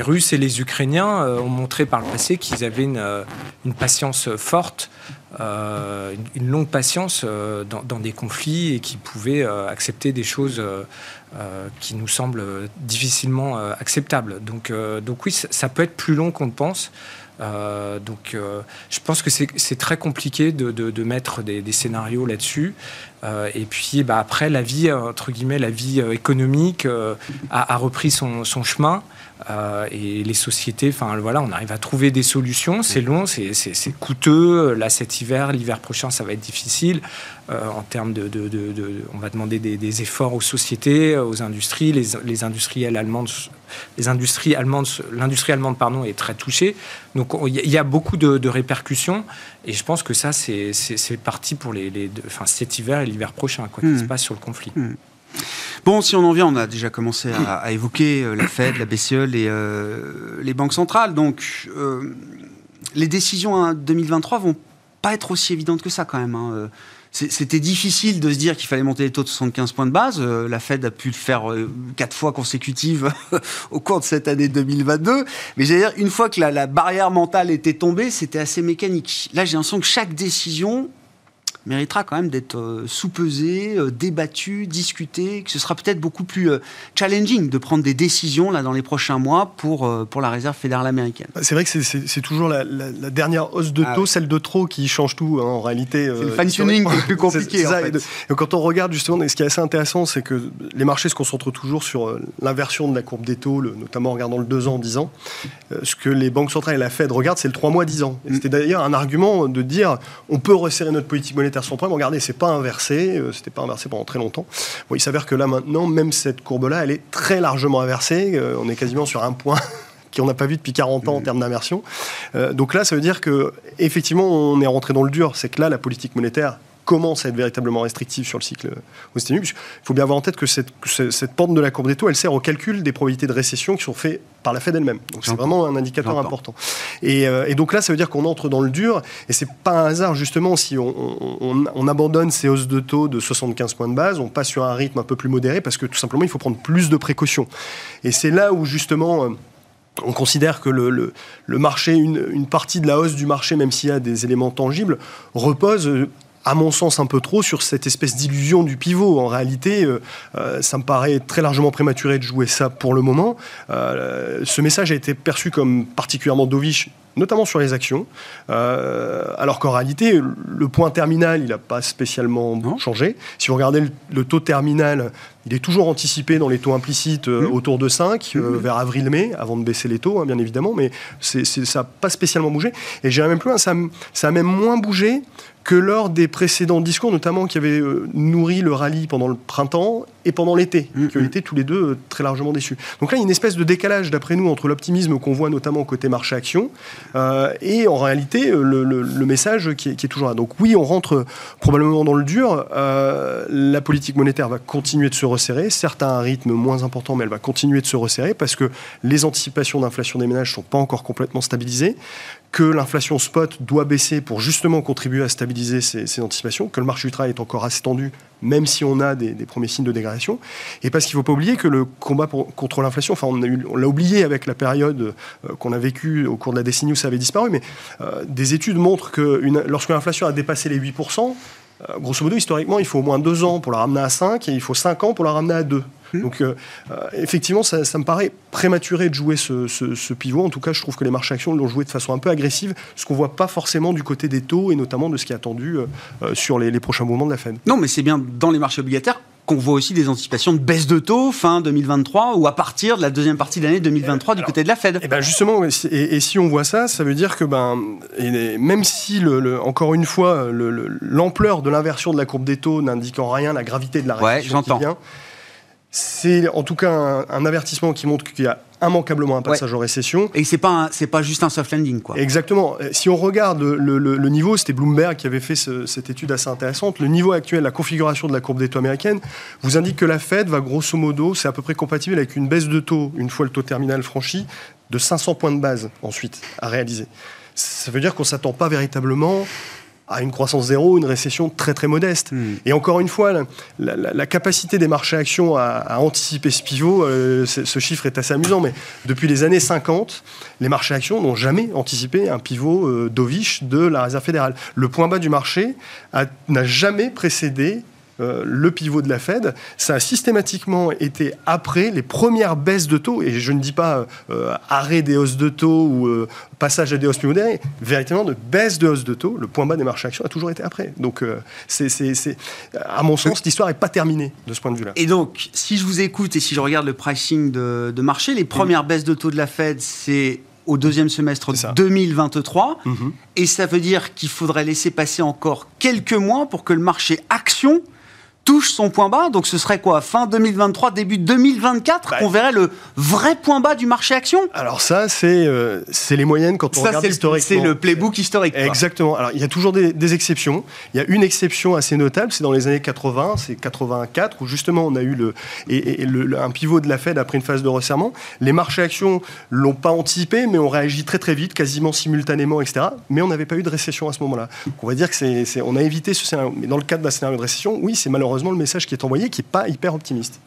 S5: Russes et les Ukrainiens euh, ont montré par le passé qu'ils avaient une, euh, patience forte, une, longue patience dans, des conflits et qui pouvaient accepter des choses qui nous semblent difficilement acceptables. Donc, oui, ça, ça peut être plus long qu'on ne pense. Euh, donc, euh, je pense que c'est très compliqué de, mettre des, scénarios là-dessus. Euh, et puis, bah, après, la vie, entre guillemets, la vie économique a, repris son, son chemin. Et les sociétés, enfin voilà, on arrive à trouver des solutions. C'est long, c'est coûteux. Là, cet hiver, l'hiver prochain, ça va être difficile. Euh, en termes de, de- de- de- on va demander des, des efforts aux sociétés, aux industries. Les, les industriels allemandes, les industries allemandes, l'industrie allemande, pardon, est très touchée. Donc, on- il y a- beaucoup de, répercussions. Et je pense que ça, c'est parti pour les, enfin, cet hiver et l'hiver prochain, quoi, qui
S1: Mhm.
S5: se passe sur le conflit.
S1: Bon, si on en vient, on a déjà commencé à, à évoquer euh, la Fed, la BCE, les, euh, les banques centrales. Donc, euh, les décisions hein, 2023 vont pas être aussi évidentes que ça quand même. hein. C'était difficile de se dire qu'il fallait monter les taux de 75 points de base. Euh, La Fed a pu le faire euh, quatre fois consécutives au cours de cette année 2022. Mais j'allais dire, une fois que la, la barrière mentale était tombée, c'était assez mécanique. Là, j'ai l'impression que chaque décision méritera quand même d'être euh, sous-pesé, euh, débattu, discuté, que ce sera peut-être beaucoup plus euh, challenging de prendre des décisions là dans les prochains mois pour, pour la réserve fédérale américaine.
S3: C'est vrai que c'est- toujours la, la- la dernière hausse de
S1: Ah
S3: taux,
S1: ouais.
S3: celle de trop, qui change tout hein, en réalité.
S1: C'est le fine-tuning qui est le plus compliqué, en fait.
S3: Et quand on regarde justement, ce qui est assez intéressant, c'est que les marchés se concentrent toujours sur l'inversion de la courbe des taux, le- notamment en regardant le 2 ans, 10 ans. Ce que les banques centrales et la Fed regardent, c'est le 3 mois, 10 ans.
S1: Mm.
S3: C'était d'ailleurs un argument de dire on peut resserrer notre politique monétaire sans problème. Regardez, c'est pas inversé, euh, c'était pas inversé pendant très longtemps. Bon, il s'avère que là maintenant, même cette courbe-là, elle est très largement inversée. Euh, on est quasiment sur un point qu'on n'a pas vu depuis 40 ans en termes d'inversion. Euh, donc là, ça veut dire que effectivement, on est rentré dans le dur. C'est que là, la politique monétaire commence à être véritablement restrictive sur le cycle aux États-Unis. puisque Il faut bien avoir en tête que cette, que cette pente de la courbe des taux, elle sert au calcul des probabilités de récession qui sont faites par la Fed elle-même. Donc c'est vraiment un indicateur important. Et, euh, et donc là, ça veut dire qu'on entre dans le dur. Et c'est pas un hasard justement si on, on- on- on abandonne ces hausses de taux de 75 points de base, on passe sur un rythme un peu plus modéré parce que tout simplement, il faut prendre plus de précautions. Et c'est là où justement. euh, on considère que le, le- le marché, une, une partie de la hausse du marché, même s'il y a des éléments tangibles, repose, euh, à mon sens, un peu trop sur cette espèce d'illusion du pivot. En réalité, euh, euh, ça me paraît très largement prématuré de jouer ça pour le moment. Euh, ce message a été perçu comme particulièrement dovish notamment sur les actions, euh, alors qu'en réalité, le point terminal, il n'a pas spécialement changé. Si vous regardez le, taux terminal, il est toujours anticipé dans les taux implicites euh, mmh. autour de 5, euh, mmh. vers avril-mai, avant de baisser les taux, hein, bien évidemment, mais ça n'a pas spécialement bougé. Et j'irais même plus loin, ça, ça a même moins bougé que lors des précédents discours, notamment qui avaient euh, nourri le rallye pendant le printemps et pendant l'été, mm, qui ont mm. été tous les deux euh, très largement déçus. Donc là, il y a une espèce de décalage, d'après nous, entre l'optimisme qu'on voit notamment côté marché-action euh, et en réalité le, message qui est, toujours là. Donc oui, on rentre probablement dans le dur. la politique monétaire va continuer de se resserrer, certes à un rythme moins important, mais elle va continuer de se resserrer parce que les anticipations d'inflation des ménages ne sont pas encore complètement stabilisées que l'inflation spot doit baisser pour justement contribuer à stabiliser ces, anticipations, que le marché du travail est encore assez tendu, même si on a des, premiers signes de dégradation, et parce qu'il ne faut pas oublier que le combat contre l'inflation, enfin on, l'a oublié avec la période euh, qu'on a vécue au cours de la décennie où ça avait disparu, mais euh, des études montrent que lorsque l'inflation a dépassé les 8%, euh, grosso modo, historiquement, il faut au moins deux ans pour la ramener à 5 et il faut 5 ans pour la ramener à 2. Mmh. Donc, euh, euh, effectivement, ça, me paraît prématuré de jouer ce, pivot. En tout cas, je trouve que les marchés actions l'ont joué de façon un peu agressive, ce qu'on ne voit pas forcément du côté des taux et notamment de ce qui est attendu sur les, les prochains mouvements de la Fed.
S1: Non, mais c'est bien dans les marchés obligataires qu'on voit aussi des anticipations de baisse de taux fin 2023 ou à partir de la deuxième partie de l'année 2023 du côté de la Fed. Et
S3: eh ben justement, et, si on voit ça, ça veut dire que ben, même si, le, encore une fois, l'ampleur de l'inversion de la courbe des taux n'indique en rien la gravité de la récession qui vient, c'est en tout cas un, avertissement qui montre qu'il y a immanquablement un passage en récession.
S1: Et c'est pas c'est pas juste un soft landing quoi.
S3: Exactement. Si on regarde le, niveau, c'était Bloomberg qui avait fait cette étude assez intéressante. Le niveau actuel, la configuration de la courbe des taux américaine, vous indique que la Fed va grosso modo, c'est à peu près compatible avec une baisse de taux une fois le taux terminal franchi de 500 points de base ensuite à réaliser. Ça veut dire qu'on s'attend pas véritablement à une croissance zéro, une récession très très modeste. Hmm. Et encore une fois, la, capacité des marchés actions à, anticiper ce pivot, euh, ce chiffre est assez amusant, mais depuis les années 50, les marchés actions n'ont jamais anticipé un pivot euh, dovish de la Réserve fédérale. Le point bas du marché n'a jamais précédé euh, le pivot de la Fed, ça a systématiquement été après les premières baisses de taux, et je ne dis pas euh, arrêt des hausses de taux ou euh, passage à des hausses plus modérées, véritablement de baisse de hausses de taux, le point bas des marchés actions a toujours été après. Donc, c'est, à mon sens, l'histoire n'est pas terminée de ce point de vue-là.
S1: Et donc, si je vous écoute et si je regarde le pricing de, marché, les premières baisses de taux de la Fed, c'est au deuxième semestre 2023. Mhm. Et ça veut dire qu'il faudrait laisser passer encore quelques mois pour que le marché action touche son point bas. Donc ce serait quoi Fin 2023, début 2024 On verrait le vrai point bas du marché action?
S3: Alors ça, c'est euh, c'est les moyennes quand on regarde historiquement.
S1: C'est le playbook historique.
S3: Exactement. Alors il y a toujours des, exceptions. Il y a une exception assez notable, c'est dans les années 80, c'est 84, où justement on a eu le, et, le, un pivot de la Fed après une phase de resserrement. Les marchés actions l'ont pas anticipé, mais ont réagi très très vite, quasiment simultanément, etc. Mais on n'avait pas eu de récession à ce moment-là. On va dire que c'est, on a évité ce scénario. Mais dans le cadre d'un scénario de récession, oui, c'est malheureusement le message qui est envoyé qui n'est pas hyper optimiste.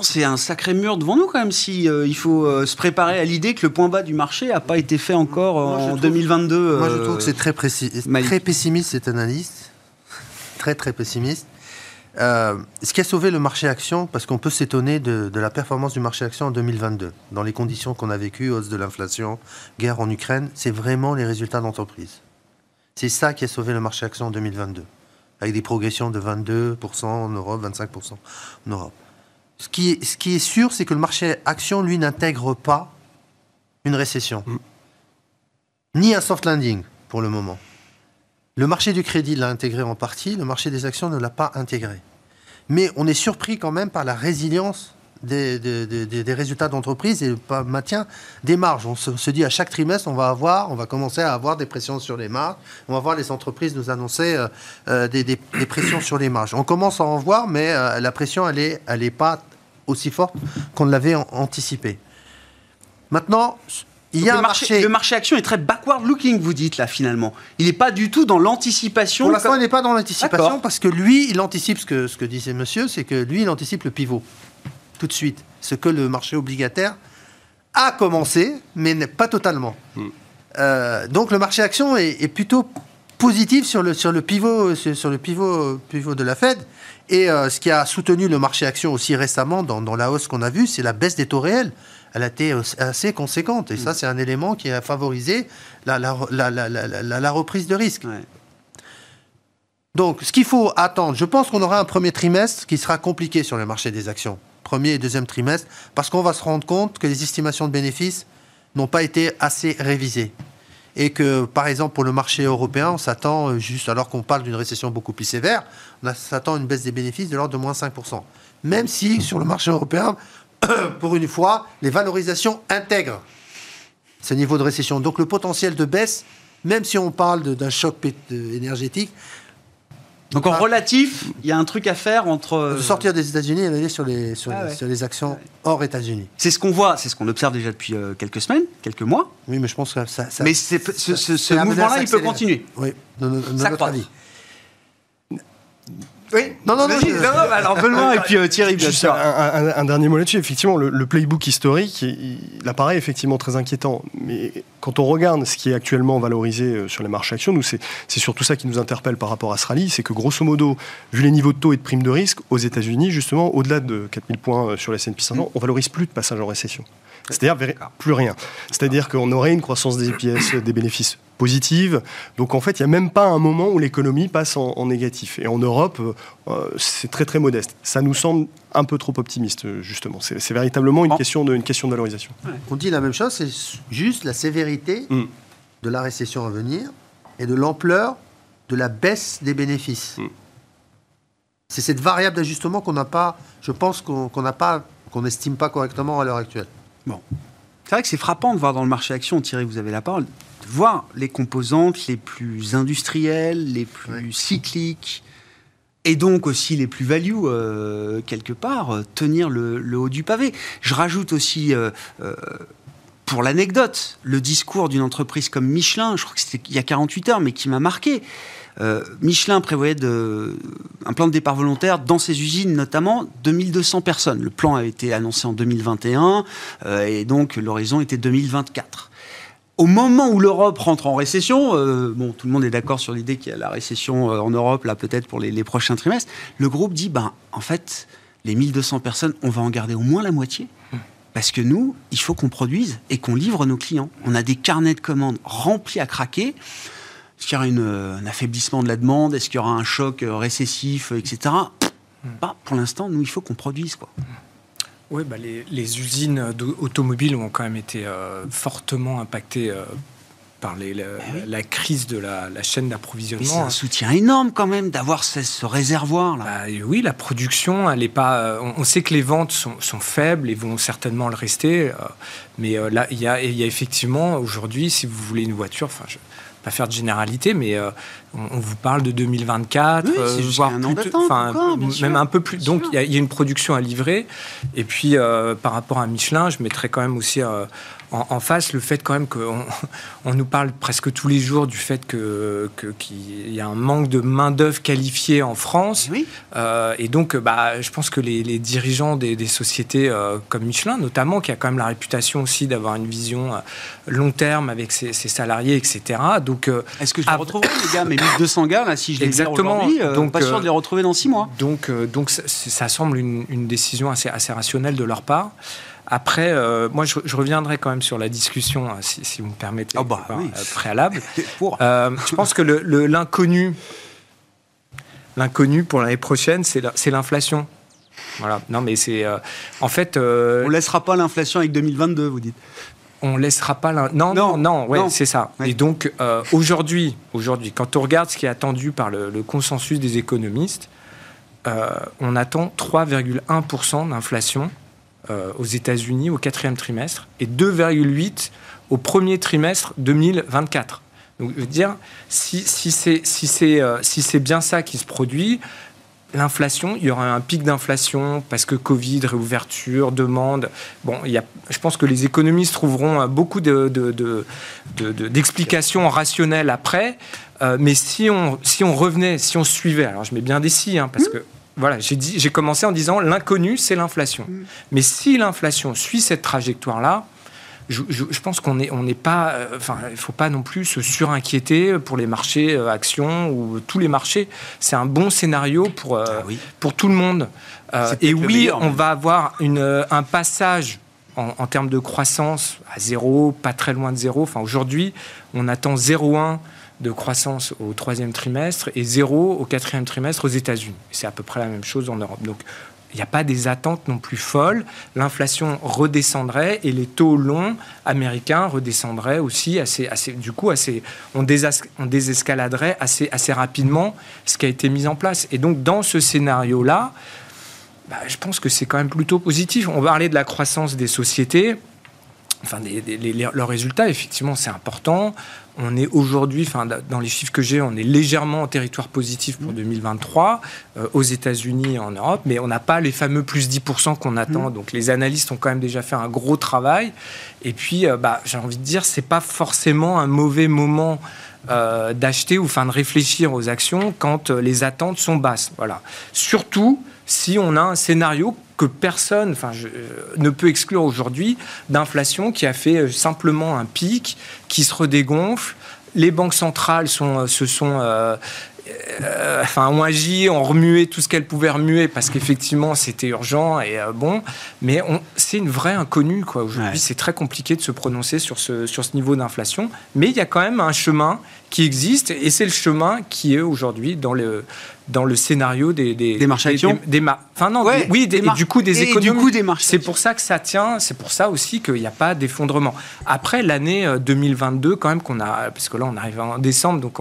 S1: C'est un sacré mur devant nous quand même si euh, il faut euh, se préparer à l'idée que le point bas du marché n'a pas été fait encore en 2022.
S4: moi je trouve que c'est très, très pessimiste cette analyse, très très pessimiste. Euh, ce qui a sauvé le marché action, parce qu'on peut s'étonner de, de, la performance du marché action en 2022, dans les conditions qu'on a vécues, hausse de l'inflation, guerre en Ukraine, c'est vraiment les résultats d'entreprise. C'est ça qui a sauvé le marché action en 2022 avec des progressions de 22% en Europe, 25% en Europe. Ce qui est, ce qui est sûr, c'est que le marché action, lui, n'intègre pas une récession, mm. ni un soft landing pour le moment. Le marché du crédit l'a intégré en partie, le marché des actions ne l'a pas intégré. Mais on est surpris quand même par la résilience des, des, résultats d'entreprise et le maintien des marges. On se, dit à chaque trimestre, on va avoir, on va commencer à avoir des pressions sur les marges. On va voir les entreprises nous annoncer euh, euh, des, pressions sur les marges. On commence à en voir, mais euh, la pression, elle n'est elle est pas aussi forte qu'on l'avait anticipé. Maintenant, il y a
S1: le, marché, le marché action est très backward looking, vous dites là finalement. Il n'est pas du tout dans l'anticipation.
S4: Pour l'instant, il n'est pas dans l'anticipation parce que lui, il anticipe ce que, ce que disait monsieur, c'est que lui, il anticipe le pivot tout de suite ce que le marché obligataire a commencé, mais pas totalement. Hmm. Euh, donc le marché action est, plutôt positive sur le, sur le pivot, sur, sur le pivot, pivot de la Fed. Et euh, ce qui a soutenu le marché action aussi récemment dans, dans la hausse qu'on a vue, c'est la baisse des taux réels. Elle a été assez conséquente. Et ça, c'est un élément qui a favorisé la, la, la, la reprise de risque.
S1: Ouais.
S4: Donc, ce qu'il faut attendre, je pense qu'on aura un premier trimestre qui sera compliqué sur le marché des actions. Premier et deuxième trimestre, parce qu'on va se rendre compte que les estimations de bénéfices n'ont pas été assez révisées. Et que, par exemple, pour le marché européen, on s'attend, euh, juste alors qu'on parle d'une récession beaucoup plus sévère, on s'attend à une baisse des bénéfices de l'ordre de moins 5%. Même si, sur le marché européen, pour une fois, les valorisations intègrent ce niveau de récession. Donc le potentiel de baisse, même si on parle d'un choc énergétique,
S1: donc en relatif, il y a un truc à faire entre
S4: de euh, sortir des États-Unis et aller sur les sur, ah ouais. sur les actions hors États-Unis.
S1: C'est ce qu'on voit, c'est ce qu'on observe déjà depuis euh, quelques semaines, quelques mois.
S4: Oui, mais je pense que ça. ça
S1: mais ce, ce, ce mouvement-là, il peut continuer.
S4: Oui, de, de, de
S1: ça
S4: notre avis.
S1: Oui, non, non, non,
S3: bah
S1: alors Benoît et puis euh, Thierry, bien
S3: Juste
S1: sûr.
S3: un, un- un dernier mot là-dessus. Effectivement, le, le playbook historique, il, il apparaît effectivement très inquiétant. Mais quand on regarde ce qui est actuellement valorisé euh, sur les marchés actions, nous, c'est surtout ça qui nous interpelle par rapport à ce rallye. C'est que grosso modo, vu les niveaux de taux et de primes de risque, aux États-Unis, justement, au-delà de 4000 points euh, sur les S&P 500, on valorise plus de passage en récession. C'est-à-dire plus rien. C'est-à-dire qu'on aurait une croissance des EPS, des bénéfices positive. Donc en fait, il n'y a même pas un moment où l'économie passe en, en négatif. Et en Europe, euh, c'est très très modeste. Ça nous semble un peu trop optimiste, euh, justement. C'est véritablement une question de, une question de valorisation.
S4: On dit la même chose, c'est juste la sévérité
S3: Mm.
S4: de la récession à venir et de l'ampleur de la baisse des bénéfices.
S3: Mm.
S4: C'est cette variable d'ajustement qu'on n'a pas, je pense qu'on qu'on n'a pas, qu'on n'estime pas correctement à l'heure actuelle.
S1: C'est vrai que c'est frappant de voir dans le marché action, Thierry, vous avez la parole, de voir les composantes les plus industrielles, les plus
S4: Ouais.
S1: cycliques, et donc aussi les plus value, euh, quelque part, euh, tenir le, le haut du pavé. Je rajoute aussi, euh, pour l'anecdote, le discours d'une entreprise comme Michelin, je crois que c'était il y a 48 heures, mais qui m'a marqué. Euh, Michelin prévoyait de, un plan de départ volontaire dans ses usines, notamment 2200 personnes. Le plan a été annoncé en 2021 euh, et donc l'horizon était 2024. Au moment où l'Europe rentre en récession, euh, bon, tout le monde est d'accord sur l'idée qu'il y a la récession en Europe, là peut-être pour les, les prochains trimestres, le groupe dit, ben, en fait, les 1200 personnes, on va en garder au moins la moitié. Parce que nous, il faut qu'on produise et qu'on livre nos clients. On a des carnets de commandes remplis à craquer. Est-ce qu'il y aura une, euh, un affaiblissement de la demande? Est-ce qu'il y aura un choc euh, récessif, euh, etc. Pas pour l'instant, nous, il faut qu'on produise. Quoi.
S5: Oui, bah les, les usines automobiles ont quand même été euh, fortement impactées euh, par les- la,
S1: oui.
S5: la crise de la, la chaîne
S1: Mais c'est
S5: d'approvisionnement.
S1: un soutien énorme quand même d'avoir ce, ce réservoir-là.
S5: Bah, oui, la production, elle est pas. on, on sait que les ventes sont, sont faibles et vont certainement le rester. euh, mais là, il y a, il y a effectivement aujourd'hui, si vous voulez une voiture, enfin, je pas faire de généralité, mais euh, on, on vous parle de 2024,
S1: Oui, c'est jusqu'à
S5: voire
S1: un
S5: plus
S1: encore,
S5: même
S1: sûr,
S5: un peu plus. Donc il y, a- il y a une production à livrer. Et puis euh, par rapport à Michelin, je mettrais quand même aussi euh, en, en face le fait quand même qu'on on nous parle presque tous les jours du fait que qu'il y a un manque de main d'œuvre qualifiée en France.
S1: Oui.
S5: Euh, et donc, bah, je pense que les, les dirigeants des, des sociétés euh, comme Michelin, notamment, qui a quand même la réputation aussi d'avoir une vision euh, long terme avec ses, ses salariés, etc. Donc,
S1: Est-ce que je les retrouverai, les gars Mes 1200 gars, là, si je les
S5: Exactement. Donc,
S1: pas sûr de les retrouver dans 6 mois.
S5: donc, donc ça, semble une, une décision assez, assez rationnelle de leur part. Après, euh, moi, je, je reviendrai quand même sur la discussion, euh, si, si vous me permettez,
S1: Ah bah
S5: euh,
S1: oui.
S5: préalable.
S1: Pour.
S5: Euh, je pense que le- le- l'inconnu, l'inconnu pour l'année prochaine, c'est la- l'inflation. Voilà. Non, mais c'est euh, en fait, euh,
S1: On laissera pas l'inflation avec 2022, vous dites.
S5: on laissera pas l'in- non
S1: Non,
S5: non ouais c'est ça
S1: Ouais.
S5: et donc euh, aujourd'hui aujourd'hui quand on regarde ce qui est attendu par le, le consensus des économistes euh, on attend 3,1% d'inflation euh, aux États-Unis au quatrième trimestre et 2,8 au premier trimestre 2024 donc je veux dire si, si c'est si c'est euh, si bien ça qui se produit L'inflation, il y aura un pic d'inflation parce que Covid, réouverture, demande. Bon, il y a, je pense que les économistes trouveront euh, beaucoup de- de- de- d'explications rationnelles après. Euh, mais si on, si on revenait, si on suivait, alors je mets bien des si, hein, parce que voilà, j'ai commencé en disant l'inconnu, c'est l'inflation. Mais si l'inflation suit cette trajectoire-là, je, pense qu'on n'est on pas, enfin, il faut pas non plus se surinquiéter pour les marchés actions ou tous les marchés. C'est un bon scénario pour ah pour tout le monde. et oui, on va avoir une, un passage en, termes de croissance à zéro, pas très loin de zéro. Enfin, aujourd'hui, on attend 0,1 de croissance au troisième trimestre et zéro au quatrième trimestre aux États-Unis. C'est à peu près la même chose en Europe. Donc, il n'y a pas des attentes non plus folles. L'inflation redescendrait et les taux longs américains redescendraient aussi assez, assez du coup, assez, on, on désescaladerait assez, assez rapidement ce qui a été mis en place. Et donc, dans ce scénario-là, bah, je pense que c'est quand même plutôt positif. On va parler de la croissance des sociétés. Enfin, leurs résultats, effectivement, c'est important. On est aujourd'hui, enfin, dans les chiffres que j'ai, on est légèrement en territoire positif pour 2023 mmh. euh, aux États-Unis et en Europe, mais on n'a pas les fameux plus 10% qu'on attend. Mmh. Donc les analystes ont quand même déjà fait un gros travail. Et puis, euh, bah, j'ai envie de dire, c'est pas forcément un mauvais moment. Euh, d'acheter ou enfin de réfléchir aux actions quand les attentes sont basses. Voilà. Surtout si on a un scénario que personne enfin, je, euh, ne peut exclure aujourd'hui d'inflation qui a fait euh, simplement un pic, qui se redégonfle. Les banques centrales sont, euh, se sont enfin, ont agi, ont remué tout ce qu'elles pouvaient remuer parce qu'effectivement c'était urgent et bon, mais c'est une vraie inconnue quoi. Aujourd'hui, c'est très compliqué de se prononcer sur ce, sur ce niveau d'inflation, mais il y a quand même un chemin qui existe et c'est le chemin qui est aujourd'hui dans le dans le scénario des
S1: des, marchés actions
S5: des, enfin non oui des, du coup des économies
S1: du coup des marchés
S5: c'est pour ça que ça tient c'est pour ça aussi qu'il n'y a pas d'effondrement après l'année 2022 euh, quand même qu'on a parce que là on arrive en décembre donc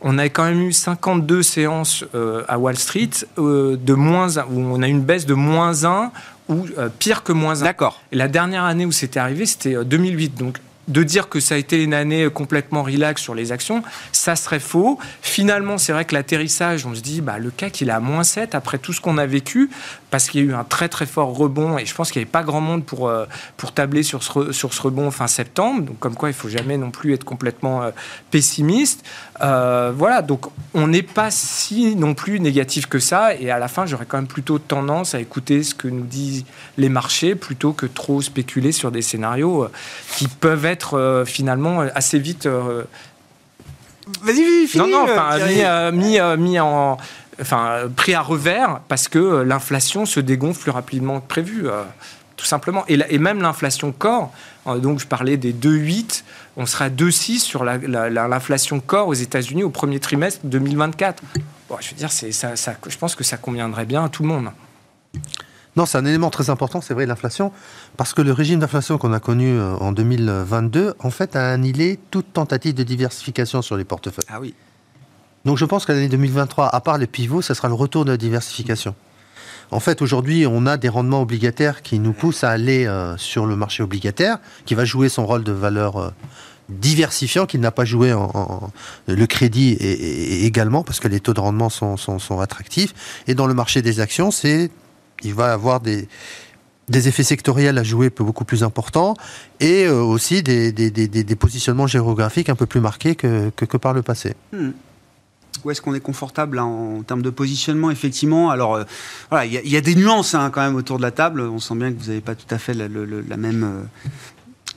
S5: on a quand même eu 52 séances euh, à Wall Street euh, de moins où on a une baisse de moins 1 ou pire que moins 1.
S1: D'accord.
S5: Et la dernière année où c'était arrivé, c'était 2008. Donc de dire que ça a été une année complètement relax sur les actions, ça serait faux. Finalement, c'est vrai que l'atterrissage, on se dit, bah, le CAC, il est à moins 7 après tout ce qu'on a vécu, parce qu'il y a eu un très très fort rebond, et je pense qu'il n'y avait pas grand monde pour, euh, pour tabler sur ce, sur ce rebond fin septembre, donc comme quoi il faut jamais non plus être complètement euh, pessimiste. Euh, voilà, donc on n'est pas si non plus négatif que ça, et à la fin, j'aurais quand même plutôt tendance à écouter ce que nous disent les marchés, plutôt que trop spéculer sur des scénarios qui peuvent être euh, finalement assez vite.
S1: Euh, Vas-y,
S5: finis, Non, non, enfin, euh, mis, mis, en. Enfin, pris à revers parce que l'inflation se dégonfle plus rapidement que prévu, tout simplement. Et, et même l'inflation corps, donc je parlais des 2,8, on sera à 2,6 sur l'inflation corps aux États-Unis au premier trimestre 2024. Bon, je veux dire, ça, ça, je pense que ça conviendrait bien à tout le monde.
S4: Non, c'est un élément très important, c'est vrai, l'inflation, parce que le régime d'inflation qu'on a connu euh, en 2022, en fait, a annihilé toute tentative de diversification sur les portefeuilles.
S1: Ah oui.
S4: Donc je pense qu'à l'année 2023, à part les pivots, ça sera le retour de la diversification. En fait, aujourd'hui, on a des rendements obligataires qui nous poussent à aller euh, sur le marché obligataire, qui va jouer son rôle de valeur euh, diversifiant qu'il n'a pas joué en, le crédit et, également parce que les taux de rendement sont, sont, sont attractifs. Et dans le marché des actions, c'est il va avoir des, des effets sectoriels à jouer beaucoup plus importants et euh, aussi des, des, des, positionnements géographiques un peu plus marqués que, que, par le passé.
S1: Hmm. Où est-ce qu'on est confortable en termes de positionnement Effectivement, alors euh, voilà, il y, a des nuances hein, quand même autour de la table. On sent bien que vous n'avez pas tout à fait la, même, euh,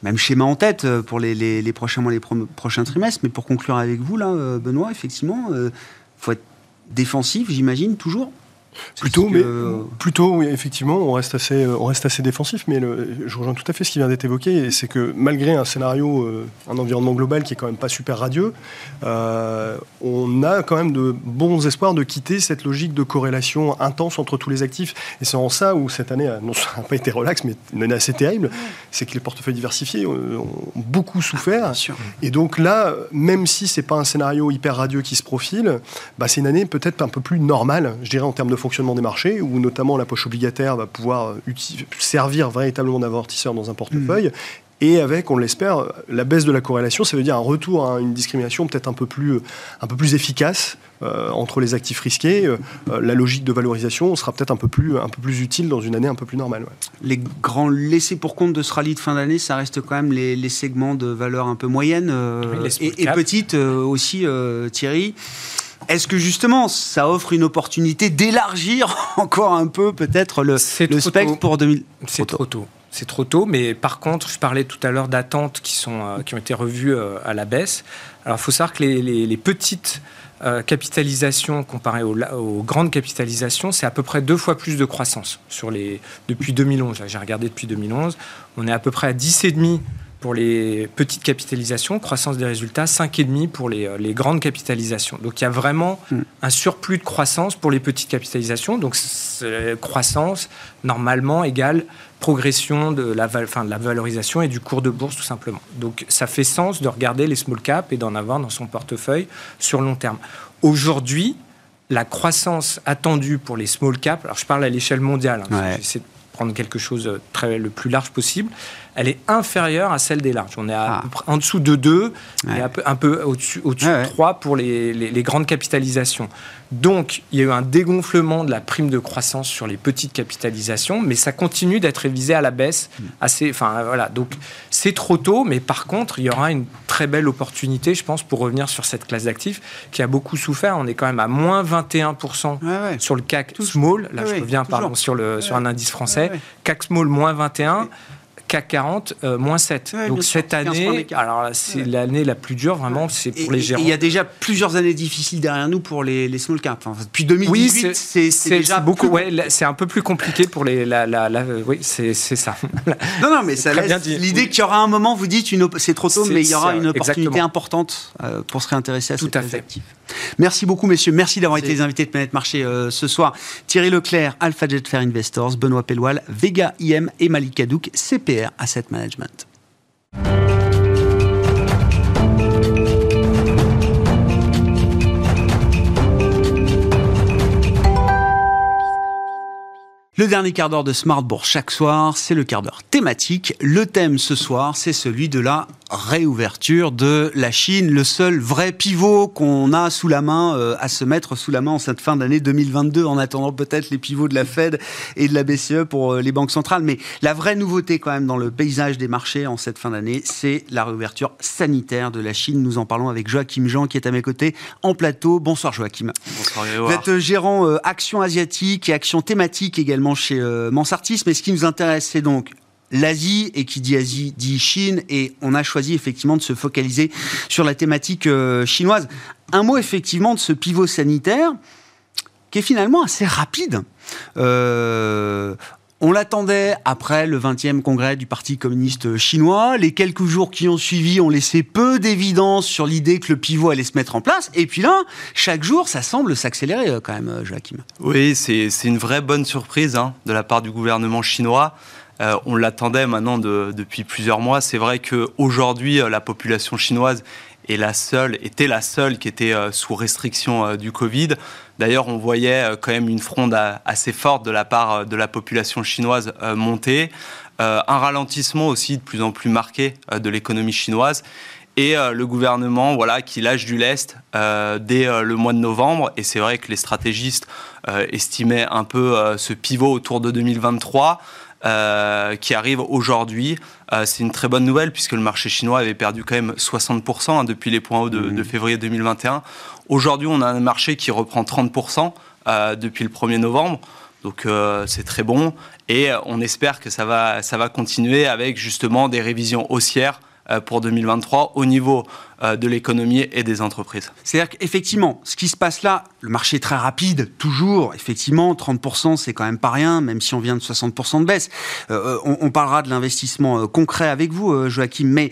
S1: même schéma en tête pour les, les, les prochains mois, les prochains trimestres. Mais pour conclure avec vous, là, Benoît, effectivement, il faut être défensif, j'imagine, toujours
S3: Plutôt, mais plutôt, oui, effectivement, on reste assez, on reste assez défensif, mais je rejoins tout à fait ce qui vient d'être évoqué, et c'est que malgré un scénario, euh, un environnement global qui est quand même pas super radieux, euh, on a quand même de bons espoirs de quitter cette logique de corrélation intense entre tous les actifs, et c'est en ça où cette année n'a pas été relax, mais une année assez terrible, c'est que les portefeuilles diversifiés ont, beaucoup souffert, et donc là, même si c'est pas un scénario hyper radieux qui se profile, bah, c'est une année peut-être un peu plus normale, je dirais en termes de fonctionnement des marchés, où notamment la poche obligataire va pouvoir servir véritablement d'amortisseur dans un portefeuille. Mmh. Et avec, on l'espère, la baisse de la corrélation, ça veut dire un retour à une discrimination peut-être un peu plus, un peu plus efficace euh, entre les actifs risqués. Euh, la logique de valorisation sera peut-être un, peu plus, un peu plus utile dans une année un peu plus normale.
S1: Les grands laissés pour compte de ce rallye de fin d'année, ça reste quand même les, segments de valeur un peu moyenne euh, et, et petites aussi, Thierry. Est-ce que justement, ça offre une opportunité d'élargir encore un peu peut-être le, le spectre pour 2000
S5: C'est trop tôt. c'est trop tôt, mais par contre, je parlais tout à l'heure d'attentes qui, sont, euh, qui ont été revues euh, à la baisse. Alors, il faut savoir que les, petites euh, capitalisations comparées aux, aux, grandes capitalisations, c'est à peu près deux fois plus de croissance sur les, depuis 2011. J'ai regardé depuis 2011, on est à peu près à 10,5 pour les petites capitalisations, croissance des résultats, 5,5 pour les, les, grandes capitalisations. Donc il y a vraiment hmm. un surplus de croissance pour les petites capitalisations. Donc croissance, normalement, égale progression de la, fin, de la valorisation et du cours de bourse, tout simplement. Donc ça fait sens de regarder les small caps et d'en avoir dans son portefeuille sur long terme. Aujourd'hui, la croissance attendue pour les small caps, alors je parle à l'échelle mondiale, hein, j'essaie de prendre quelque chose très, le plus large possible, elle est inférieure à celle des larges. On est à, ah. en dessous de 2 et un peu, au-dessus au de 3 pour les, les, grandes capitalisations. Donc, il y a eu un dégonflement de la prime de croissance sur les petites capitalisations, mais ça continue d'être révisé à la baisse. Mm. Assez, enfin, voilà. Donc, c'est trop tôt, mais par contre, il y aura une très belle opportunité, je pense, pour revenir sur cette classe d'actifs qui a beaucoup souffert. On est quand même à moins 21% sur le CAC Small. Là, je reviens pardon, sur, le, sur un indice français. CAC Small, moins 21. CAC 40, euh, moins 7. Donc cette année, alors c'est l'année la plus dure vraiment, c'est pour les gérants.
S1: Il y a déjà plusieurs années difficiles derrière nous pour les, les small caps. Enfin, depuis 2018, oui, c'est déjà
S5: beaucoup. Ouais, c'est un peu plus compliqué pour les. La, la, oui, c'est ça.
S1: non, non, mais ça laisse l'idée qu'il y aura un moment, vous dites, c'est trop tôt, mais il y aura une opportunité importante euh, pour se réintéresser à
S5: Tout à fait.
S1: Merci beaucoup, messieurs. Merci d'avoir été les invités de Planète Marché euh, ce soir. Thierry Leclerc, Alpha Jet Fair Investors, Benoît Pelloual, Vega IM et Malik Hadouk, CPR Asset Management. Le dernier quart d'heure de Smartbourg chaque soir, c'est le quart d'heure thématique. Le thème ce soir, c'est celui de la réouverture de la Chine, le seul vrai pivot qu'on a sous la main, euh, à se mettre sous la main en cette fin d'année 2022, en attendant peut-être les pivots de la Fed et de la BCE pour euh, les banques centrales. Mais la vraie nouveauté quand même dans le paysage des marchés en cette fin d'année, c'est la réouverture sanitaire de la Chine. Nous en parlons avec Joachim Jean qui est à mes côtés en plateau. Bonsoir Joachim.
S6: Bonsoir
S1: Vous êtes euh, gérant action asiatique et action thématique également chez euh, Mansartis. Mais ce qui nous intéresse, c'est donc l'Asie, et qui dit Asie dit Chine, et on a choisi effectivement de se focaliser sur la thématique euh, chinoise. Un mot effectivement de ce pivot sanitaire qui est finalement assez rapide. Euh, on l'attendait après le 20e congrès du Parti communiste chinois. Les quelques jours qui ont suivi ont laissé peu d'évidence sur l'idée que le pivot allait se mettre en place. Et puis là, chaque jour, ça semble s'accélérer euh, quand même, euh, Joachim.
S6: Oui, c'est une vraie bonne surprise hein, de la part du gouvernement chinois. Euh, on l'attendait maintenant depuis plusieurs mois. C'est vrai qu'aujourd'hui, la population chinoise est la seule, était la seule qui était sous restriction du Covid. D'ailleurs, on voyait euh, quand même une fronde assez forte de la part euh, de la population chinoise euh, monter, un ralentissement aussi de plus en plus marqué de l'économie chinoise. Et le gouvernement voilà qui lâche du lest dès le mois de novembre. Et c'est vrai que les stratégistes estimaient un peu ce pivot autour de 2023 qui arrive aujourd'hui. c'est une très bonne nouvelle puisque le marché chinois avait perdu quand même 60% hein, depuis les points hauts de, de février 2021. Aujourd'hui, on a un marché qui reprend 30% euh, depuis le 1er novembre. Donc euh, c'est très bon et euh, on espère que ça va, ça va continuer avec justement des révisions haussières pour 2023 au niveau de l'économie et des entreprises.
S1: C'est-à-dire qu'effectivement, ce qui se passe là, le marché est très rapide, toujours, effectivement, 30% c'est quand même pas rien, même si on vient de 60% de baisse. on, on, parlera de l'investissement concret avec vous, Joachim, mais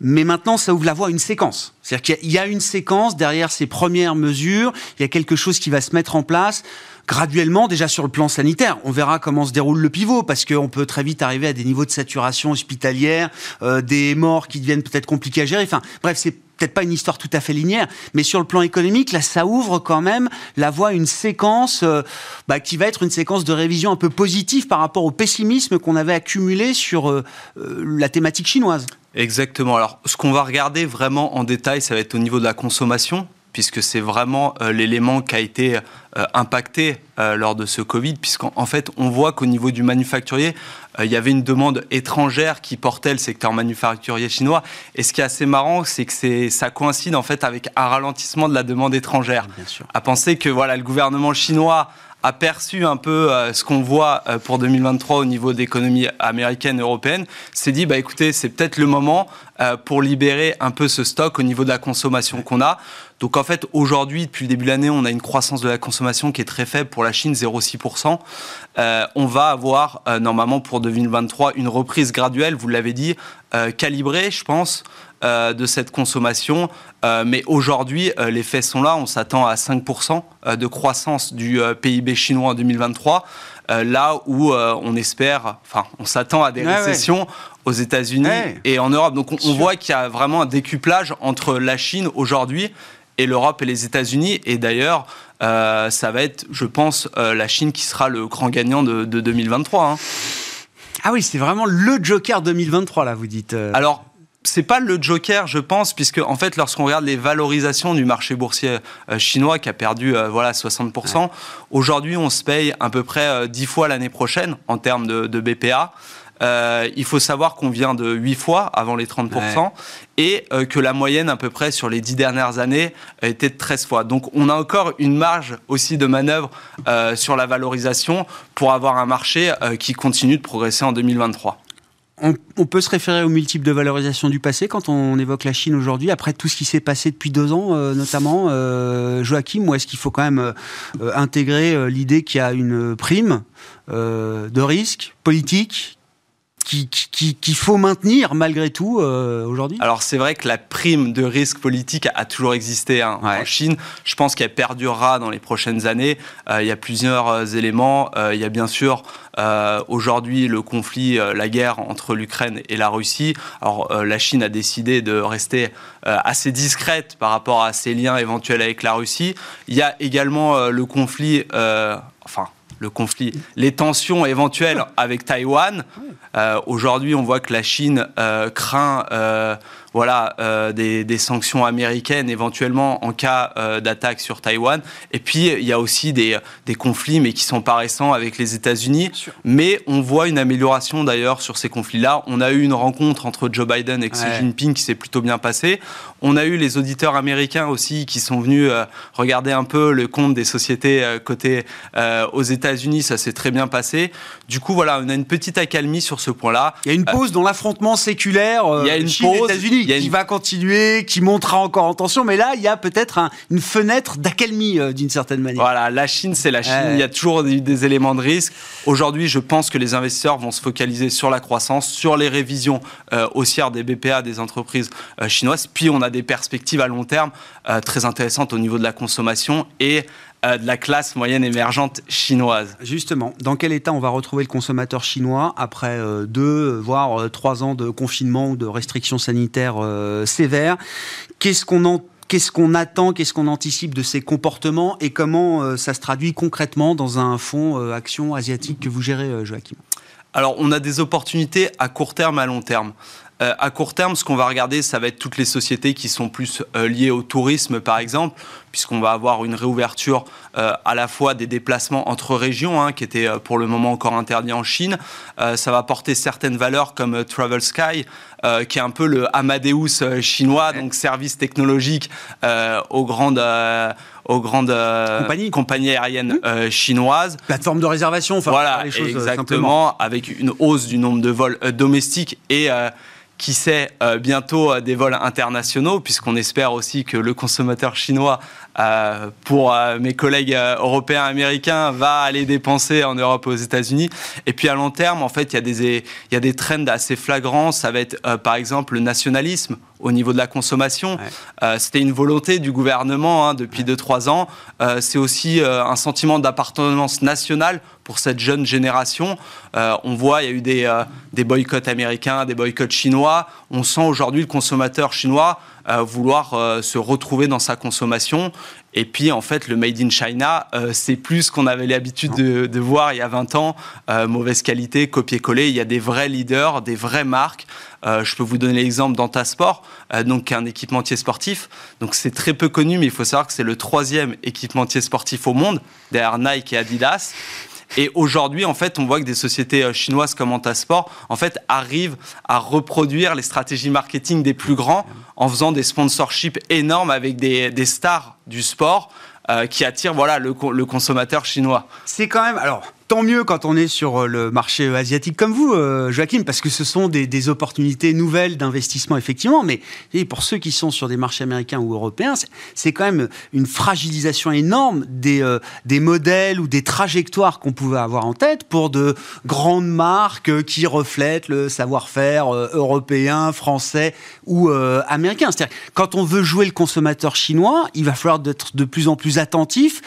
S1: mais maintenant, ça ouvre la voie à une séquence. C'est-à-dire qu'il y a une séquence derrière ces premières mesures. Il y a quelque chose qui va se mettre en place graduellement, déjà sur le plan sanitaire. On verra comment se déroule le pivot, parce qu'on peut très vite arriver à des niveaux de saturation hospitalière, euh, des morts qui deviennent peut-être compliqués à gérer. Enfin, bref, c'est peut-être pas une histoire tout à fait linéaire, mais sur le plan économique, là, ça ouvre quand même la voie à une séquence euh, bah, qui va être une séquence de révision un peu positive par rapport au pessimisme qu'on avait accumulé sur euh, la thématique chinoise.
S6: Exactement. Alors, ce qu'on va regarder vraiment en détail, ça va être au niveau de la consommation, puisque c'est vraiment euh, l'élément qui a été euh, impacté euh, lors de ce Covid, puisqu'en fait, on voit qu'au niveau du manufacturier, il y avait une demande étrangère qui portait le secteur manufacturier chinois. Et ce qui est assez marrant, c'est que ça coïncide en fait avec un ralentissement de la demande étrangère. Bien sûr. À penser que voilà, le gouvernement chinois aperçu un peu ce qu'on voit pour 2023 au niveau d'économie américaine et européenne, s'est dit, bah écoutez, c'est peut-être le moment pour libérer un peu ce stock au niveau de la consommation qu'on a. Donc en fait, aujourd'hui, depuis le début de l'année, on a une croissance de la consommation qui est très faible pour la Chine, 0,6%. Euh, on va avoir euh, normalement pour 2023 une reprise graduelle, vous l'avez dit, euh, calibrée, je pense, de cette consommation. mais aujourd'hui, les faits sont là. On s'attend à 5% de croissance du PIB chinois en 2023. là où on espère, enfin, on s'attend à des récessions aux États-Unis et en Europe. Donc on, on voit qu'il y a vraiment un décuplage entre la Chine aujourd'hui et l'Europe et les États-Unis. Et d'ailleurs, euh, ça va être, je pense, euh, la Chine qui sera le grand gagnant de, 2023. Hein.
S1: Ah oui, c'est vraiment le Joker 2023, là, vous dites.
S6: Euh. Alors, c'est pas le joker, je pense, puisque en fait, lorsqu'on regarde les valorisations du marché boursier chinois qui a perdu voilà 60%, aujourd'hui, on se paye à peu près 10 fois l'année prochaine en termes de, de BPA. Euh, il faut savoir qu'on vient de 8 fois avant les 30% et euh, que la moyenne à peu près sur les 10 dernières années était de 13 fois. Donc on a encore une marge aussi de manœuvre euh, sur la valorisation pour avoir un marché qui continue de progresser en 2023.
S1: On, peut se référer aux multiples de valorisation du passé quand on évoque la Chine aujourd'hui, après tout ce qui s'est passé depuis deux ans notamment. Joachim, ou est-ce qu'il faut quand même intégrer l'idée qu'il y a une prime de risque politique qu'il faut maintenir malgré tout euh, aujourd'hui?
S6: Alors c'est vrai que la prime de risque politique a toujours existé hein, en Chine. Je pense qu'elle perdurera dans les prochaines années. Euh, il y a plusieurs euh, éléments. il y a bien sûr aujourd'hui le conflit, la guerre entre l'Ukraine et la Russie. Alors la Chine a décidé de rester assez discrète par rapport à ses liens éventuels avec la Russie. Il y a également le conflit, enfin le conflit, les tensions éventuelles avec Taïwan. Euh, aujourd'hui, on voit que la Chine euh, craint euh, voilà, euh, des, sanctions américaines éventuellement en cas euh, d'attaque sur Taïwan. Et puis, il y a aussi des, des, conflits, mais qui sont pas récents avec les États-Unis. Mais on voit une amélioration d'ailleurs sur ces conflits-là. On a eu une rencontre entre Joe Biden et Xi Jinping qui s'est plutôt bien passée. On a eu les auditeurs américains aussi qui sont venus euh, regarder un peu le compte des sociétés cotées aux États-Unis. Ça s'est très bien passé. Du coup, voilà, on a une petite accalmie sur ce point-là.
S1: Il y a une pause dans l'affrontement séculaire. il y a une pause. États-Unis qui va continuer, qui montera encore en tension, mais là, il y a peut-être une fenêtre d'accalmie euh, d'une certaine manière.
S6: Voilà, la Chine, c'est la Chine. Il y a toujours des, éléments de risque. Aujourd'hui, je pense que les investisseurs vont se focaliser sur la croissance, sur les révisions euh, haussières des BPA des entreprises euh, chinoises. Puis, on a des perspectives à long terme très intéressantes au niveau de la consommation et euh, de la classe moyenne émergente chinoise.
S1: Justement, dans quel état on va retrouver le consommateur chinois après euh, deux, voire euh, trois ans de confinement ou de restrictions sanitaires sévères? Qu'est-ce qu'on attend, qu'est-ce qu'on anticipe de ces comportements et comment ça se traduit concrètement dans un fonds action asiatique que vous gérez, Joachim?
S6: Alors, on a des opportunités à court terme à long terme. Euh, à court terme, ce qu'on va regarder, ça va être toutes les sociétés qui sont plus euh, liées au tourisme, par exemple, puisqu'on va avoir une réouverture euh, à la fois des déplacements entre régions, hein, qui étaient pour le moment encore interdits en Chine. ça va porter certaines valeurs comme Travel Sky, qui est un peu le Amadeus chinois, donc service technologique aux grandes aux grandes compagnies. aériennes mmh. chinoises.
S1: Plateforme de réservation, enfin,
S6: voilà, les choses exactement, avec une hausse du nombre de vols domestiques et qui sait euh, bientôt euh, des vols internationaux, puisqu'on espère aussi que le consommateur chinois, euh, pour mes collègues européens, américains, va aller dépenser en Europe aux États-Unis. Et puis à long terme, en fait, il y a des, il y a des trends assez flagrants. Ça va être, par exemple, le nationalisme au niveau de la consommation. C'était une volonté du gouvernement hein, depuis 2-3 ans. C'est aussi un sentiment d'appartenance nationale pour cette jeune génération. Euh, on voit, il y a eu des, euh, des, boycotts américains, des boycotts chinois. On sent aujourd'hui le consommateur chinois euh, vouloir se retrouver dans sa consommation. Et puis, en fait, le Made in China, c'est plus ce qu'on avait l'habitude de, de, voir il y a 20 ans. mauvaise qualité, copier-coller. Il y a des vrais leaders, des vraies marques. je peux vous donner l'exemple d'Antasport, donc un équipementier sportif. Donc c'est très peu connu, mais il faut savoir que c'est le troisième équipementier sportif au monde, derrière Nike et Adidas. Et aujourd'hui, en fait, on voit que des sociétés euh, chinoises comme Antasport, en fait, arrivent à reproduire les stratégies marketing des plus grands en faisant des sponsorships énormes avec des, des stars du sport. qui attire voilà, le, le consommateur chinois.
S1: C'est quand même. Alors, tant mieux quand on est sur euh, le marché euh, asiatique comme vous, euh, Joachim, parce que ce sont des, opportunités nouvelles d'investissement, effectivement. Mais pour ceux qui sont sur des marchés américains ou européens, c'est quand même une fragilisation énorme des, des modèles ou des trajectoires qu'on pouvait avoir en tête pour de grandes marques qui reflètent le savoir-faire européen, français ou américain. C'est-à-dire, quand on veut jouer le consommateur chinois, il va falloir être de plus en plus attentif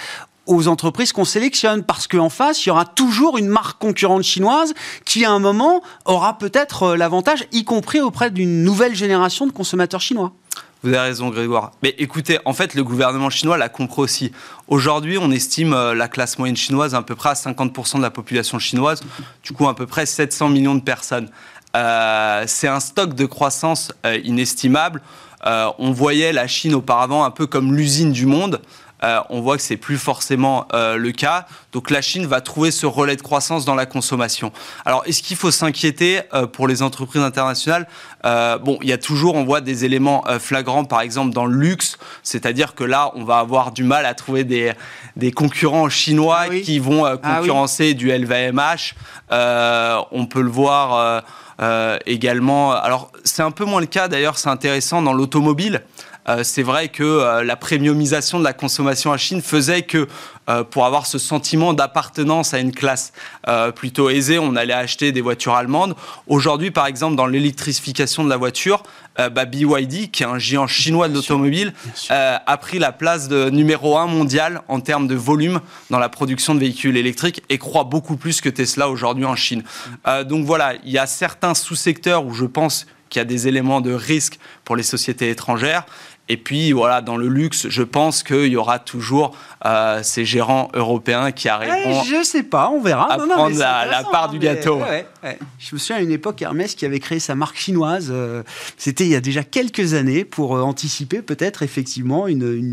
S1: aux entreprises qu'on sélectionne parce qu'en face, il y aura toujours une marque concurrente chinoise qui, à un moment, aura peut-être euh, l'avantage, y compris auprès d'une nouvelle génération de consommateurs chinois.
S6: Vous avez raison, Grégoire. Mais écoutez, en fait, le gouvernement chinois l'a compris aussi. Aujourd'hui, on estime euh, la classe moyenne chinoise à, peu près à 50% de la population chinoise, du coup, à peu près 700 millions de personnes. Euh, c'est un stock de croissance inestimable. on voyait la Chine auparavant un peu comme l'usine du monde. Euh, on voit que c'est plus forcément euh, le cas. Donc la Chine va trouver ce relais de croissance dans la consommation. Alors est-ce qu'il faut s'inquiéter euh, pour les entreprises internationales? Bon, il y a toujours, on voit des éléments flagrants, par exemple dans le luxe, c'est-à-dire que là, on va avoir du mal à trouver des, concurrents chinois ah qui vont ah concurrencer du LVMH. on peut le voir également. Alors c'est un peu moins le cas d'ailleurs, c'est intéressant dans l'automobile. Euh, c'est vrai que euh, la premiumisation de la consommation en Chine faisait que euh, pour avoir ce sentiment d'appartenance à une classe plutôt aisée, on allait acheter des voitures allemandes. Aujourd'hui, par exemple, dans l'électrification de la voiture, bah, BYD, qui est un géant chinois de l'automobile, a pris la place de numéro un mondial en termes de volume dans la production de véhicules électriques et croit beaucoup plus que Tesla aujourd'hui en Chine. donc voilà, il y a certains sous-secteurs où je pense qu'il y a des éléments de risque pour les sociétés étrangères. Et puis, voilà, dans le luxe, je pense qu'il y aura toujours euh, ces gérants européens qui arriveront.
S1: je sais pas, on verra.
S6: À prendre la, part du gâteau.
S1: Je me souviens à une époque, Hermès qui avait créé sa marque chinoise. Euh, c'était il y a déjà quelques années pour euh, anticiper peut-être effectivement une,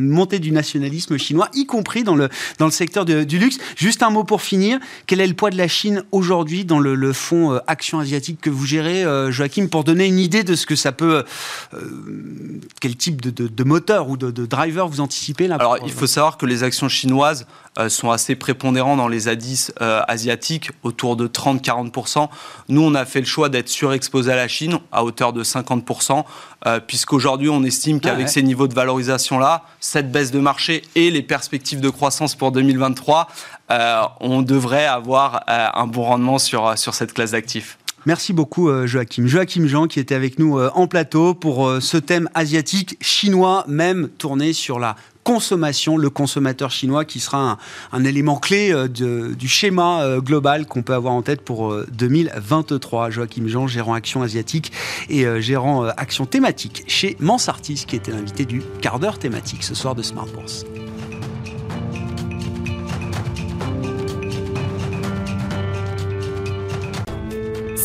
S1: montée du nationalisme chinois, y compris dans le, dans le secteur du luxe. Juste un mot pour finir. Quel est le poids de la Chine aujourd'hui dans le, fonds Action Asiatique que vous gérez, Joachim, pour donner une idée de ce que ça peut. quel type de, moteur ou de, driver vous anticipez là
S6: alors, il faut savoir que les actions chinoises euh, sont assez prépondérantes dans les indices euh, asiatiques, autour de 30-40%. Nous, on a fait le choix d'être surexposé à la Chine, à hauteur de 50%, euh, puisqu'aujourd'hui, on estime qu'avec ces niveaux de valorisation-là, cette baisse de marché et les perspectives de croissance pour 2023, on devrait avoir un bon rendement sur, sur cette classe d'actifs.
S1: Merci beaucoup Joachim. Joachim Jean qui était avec nous en plateau pour ce thème asiatique, chinois même, tourné sur la consommation, le consommateur chinois qui sera un, élément clé euh, du schéma euh, global qu'on peut avoir en tête pour 2023. Euh, Joachim Jean, gérant action asiatique et gérant action thématique chez Mansartis, qui était l'invité du quart d'heure thématique ce soir de Smart Bourse.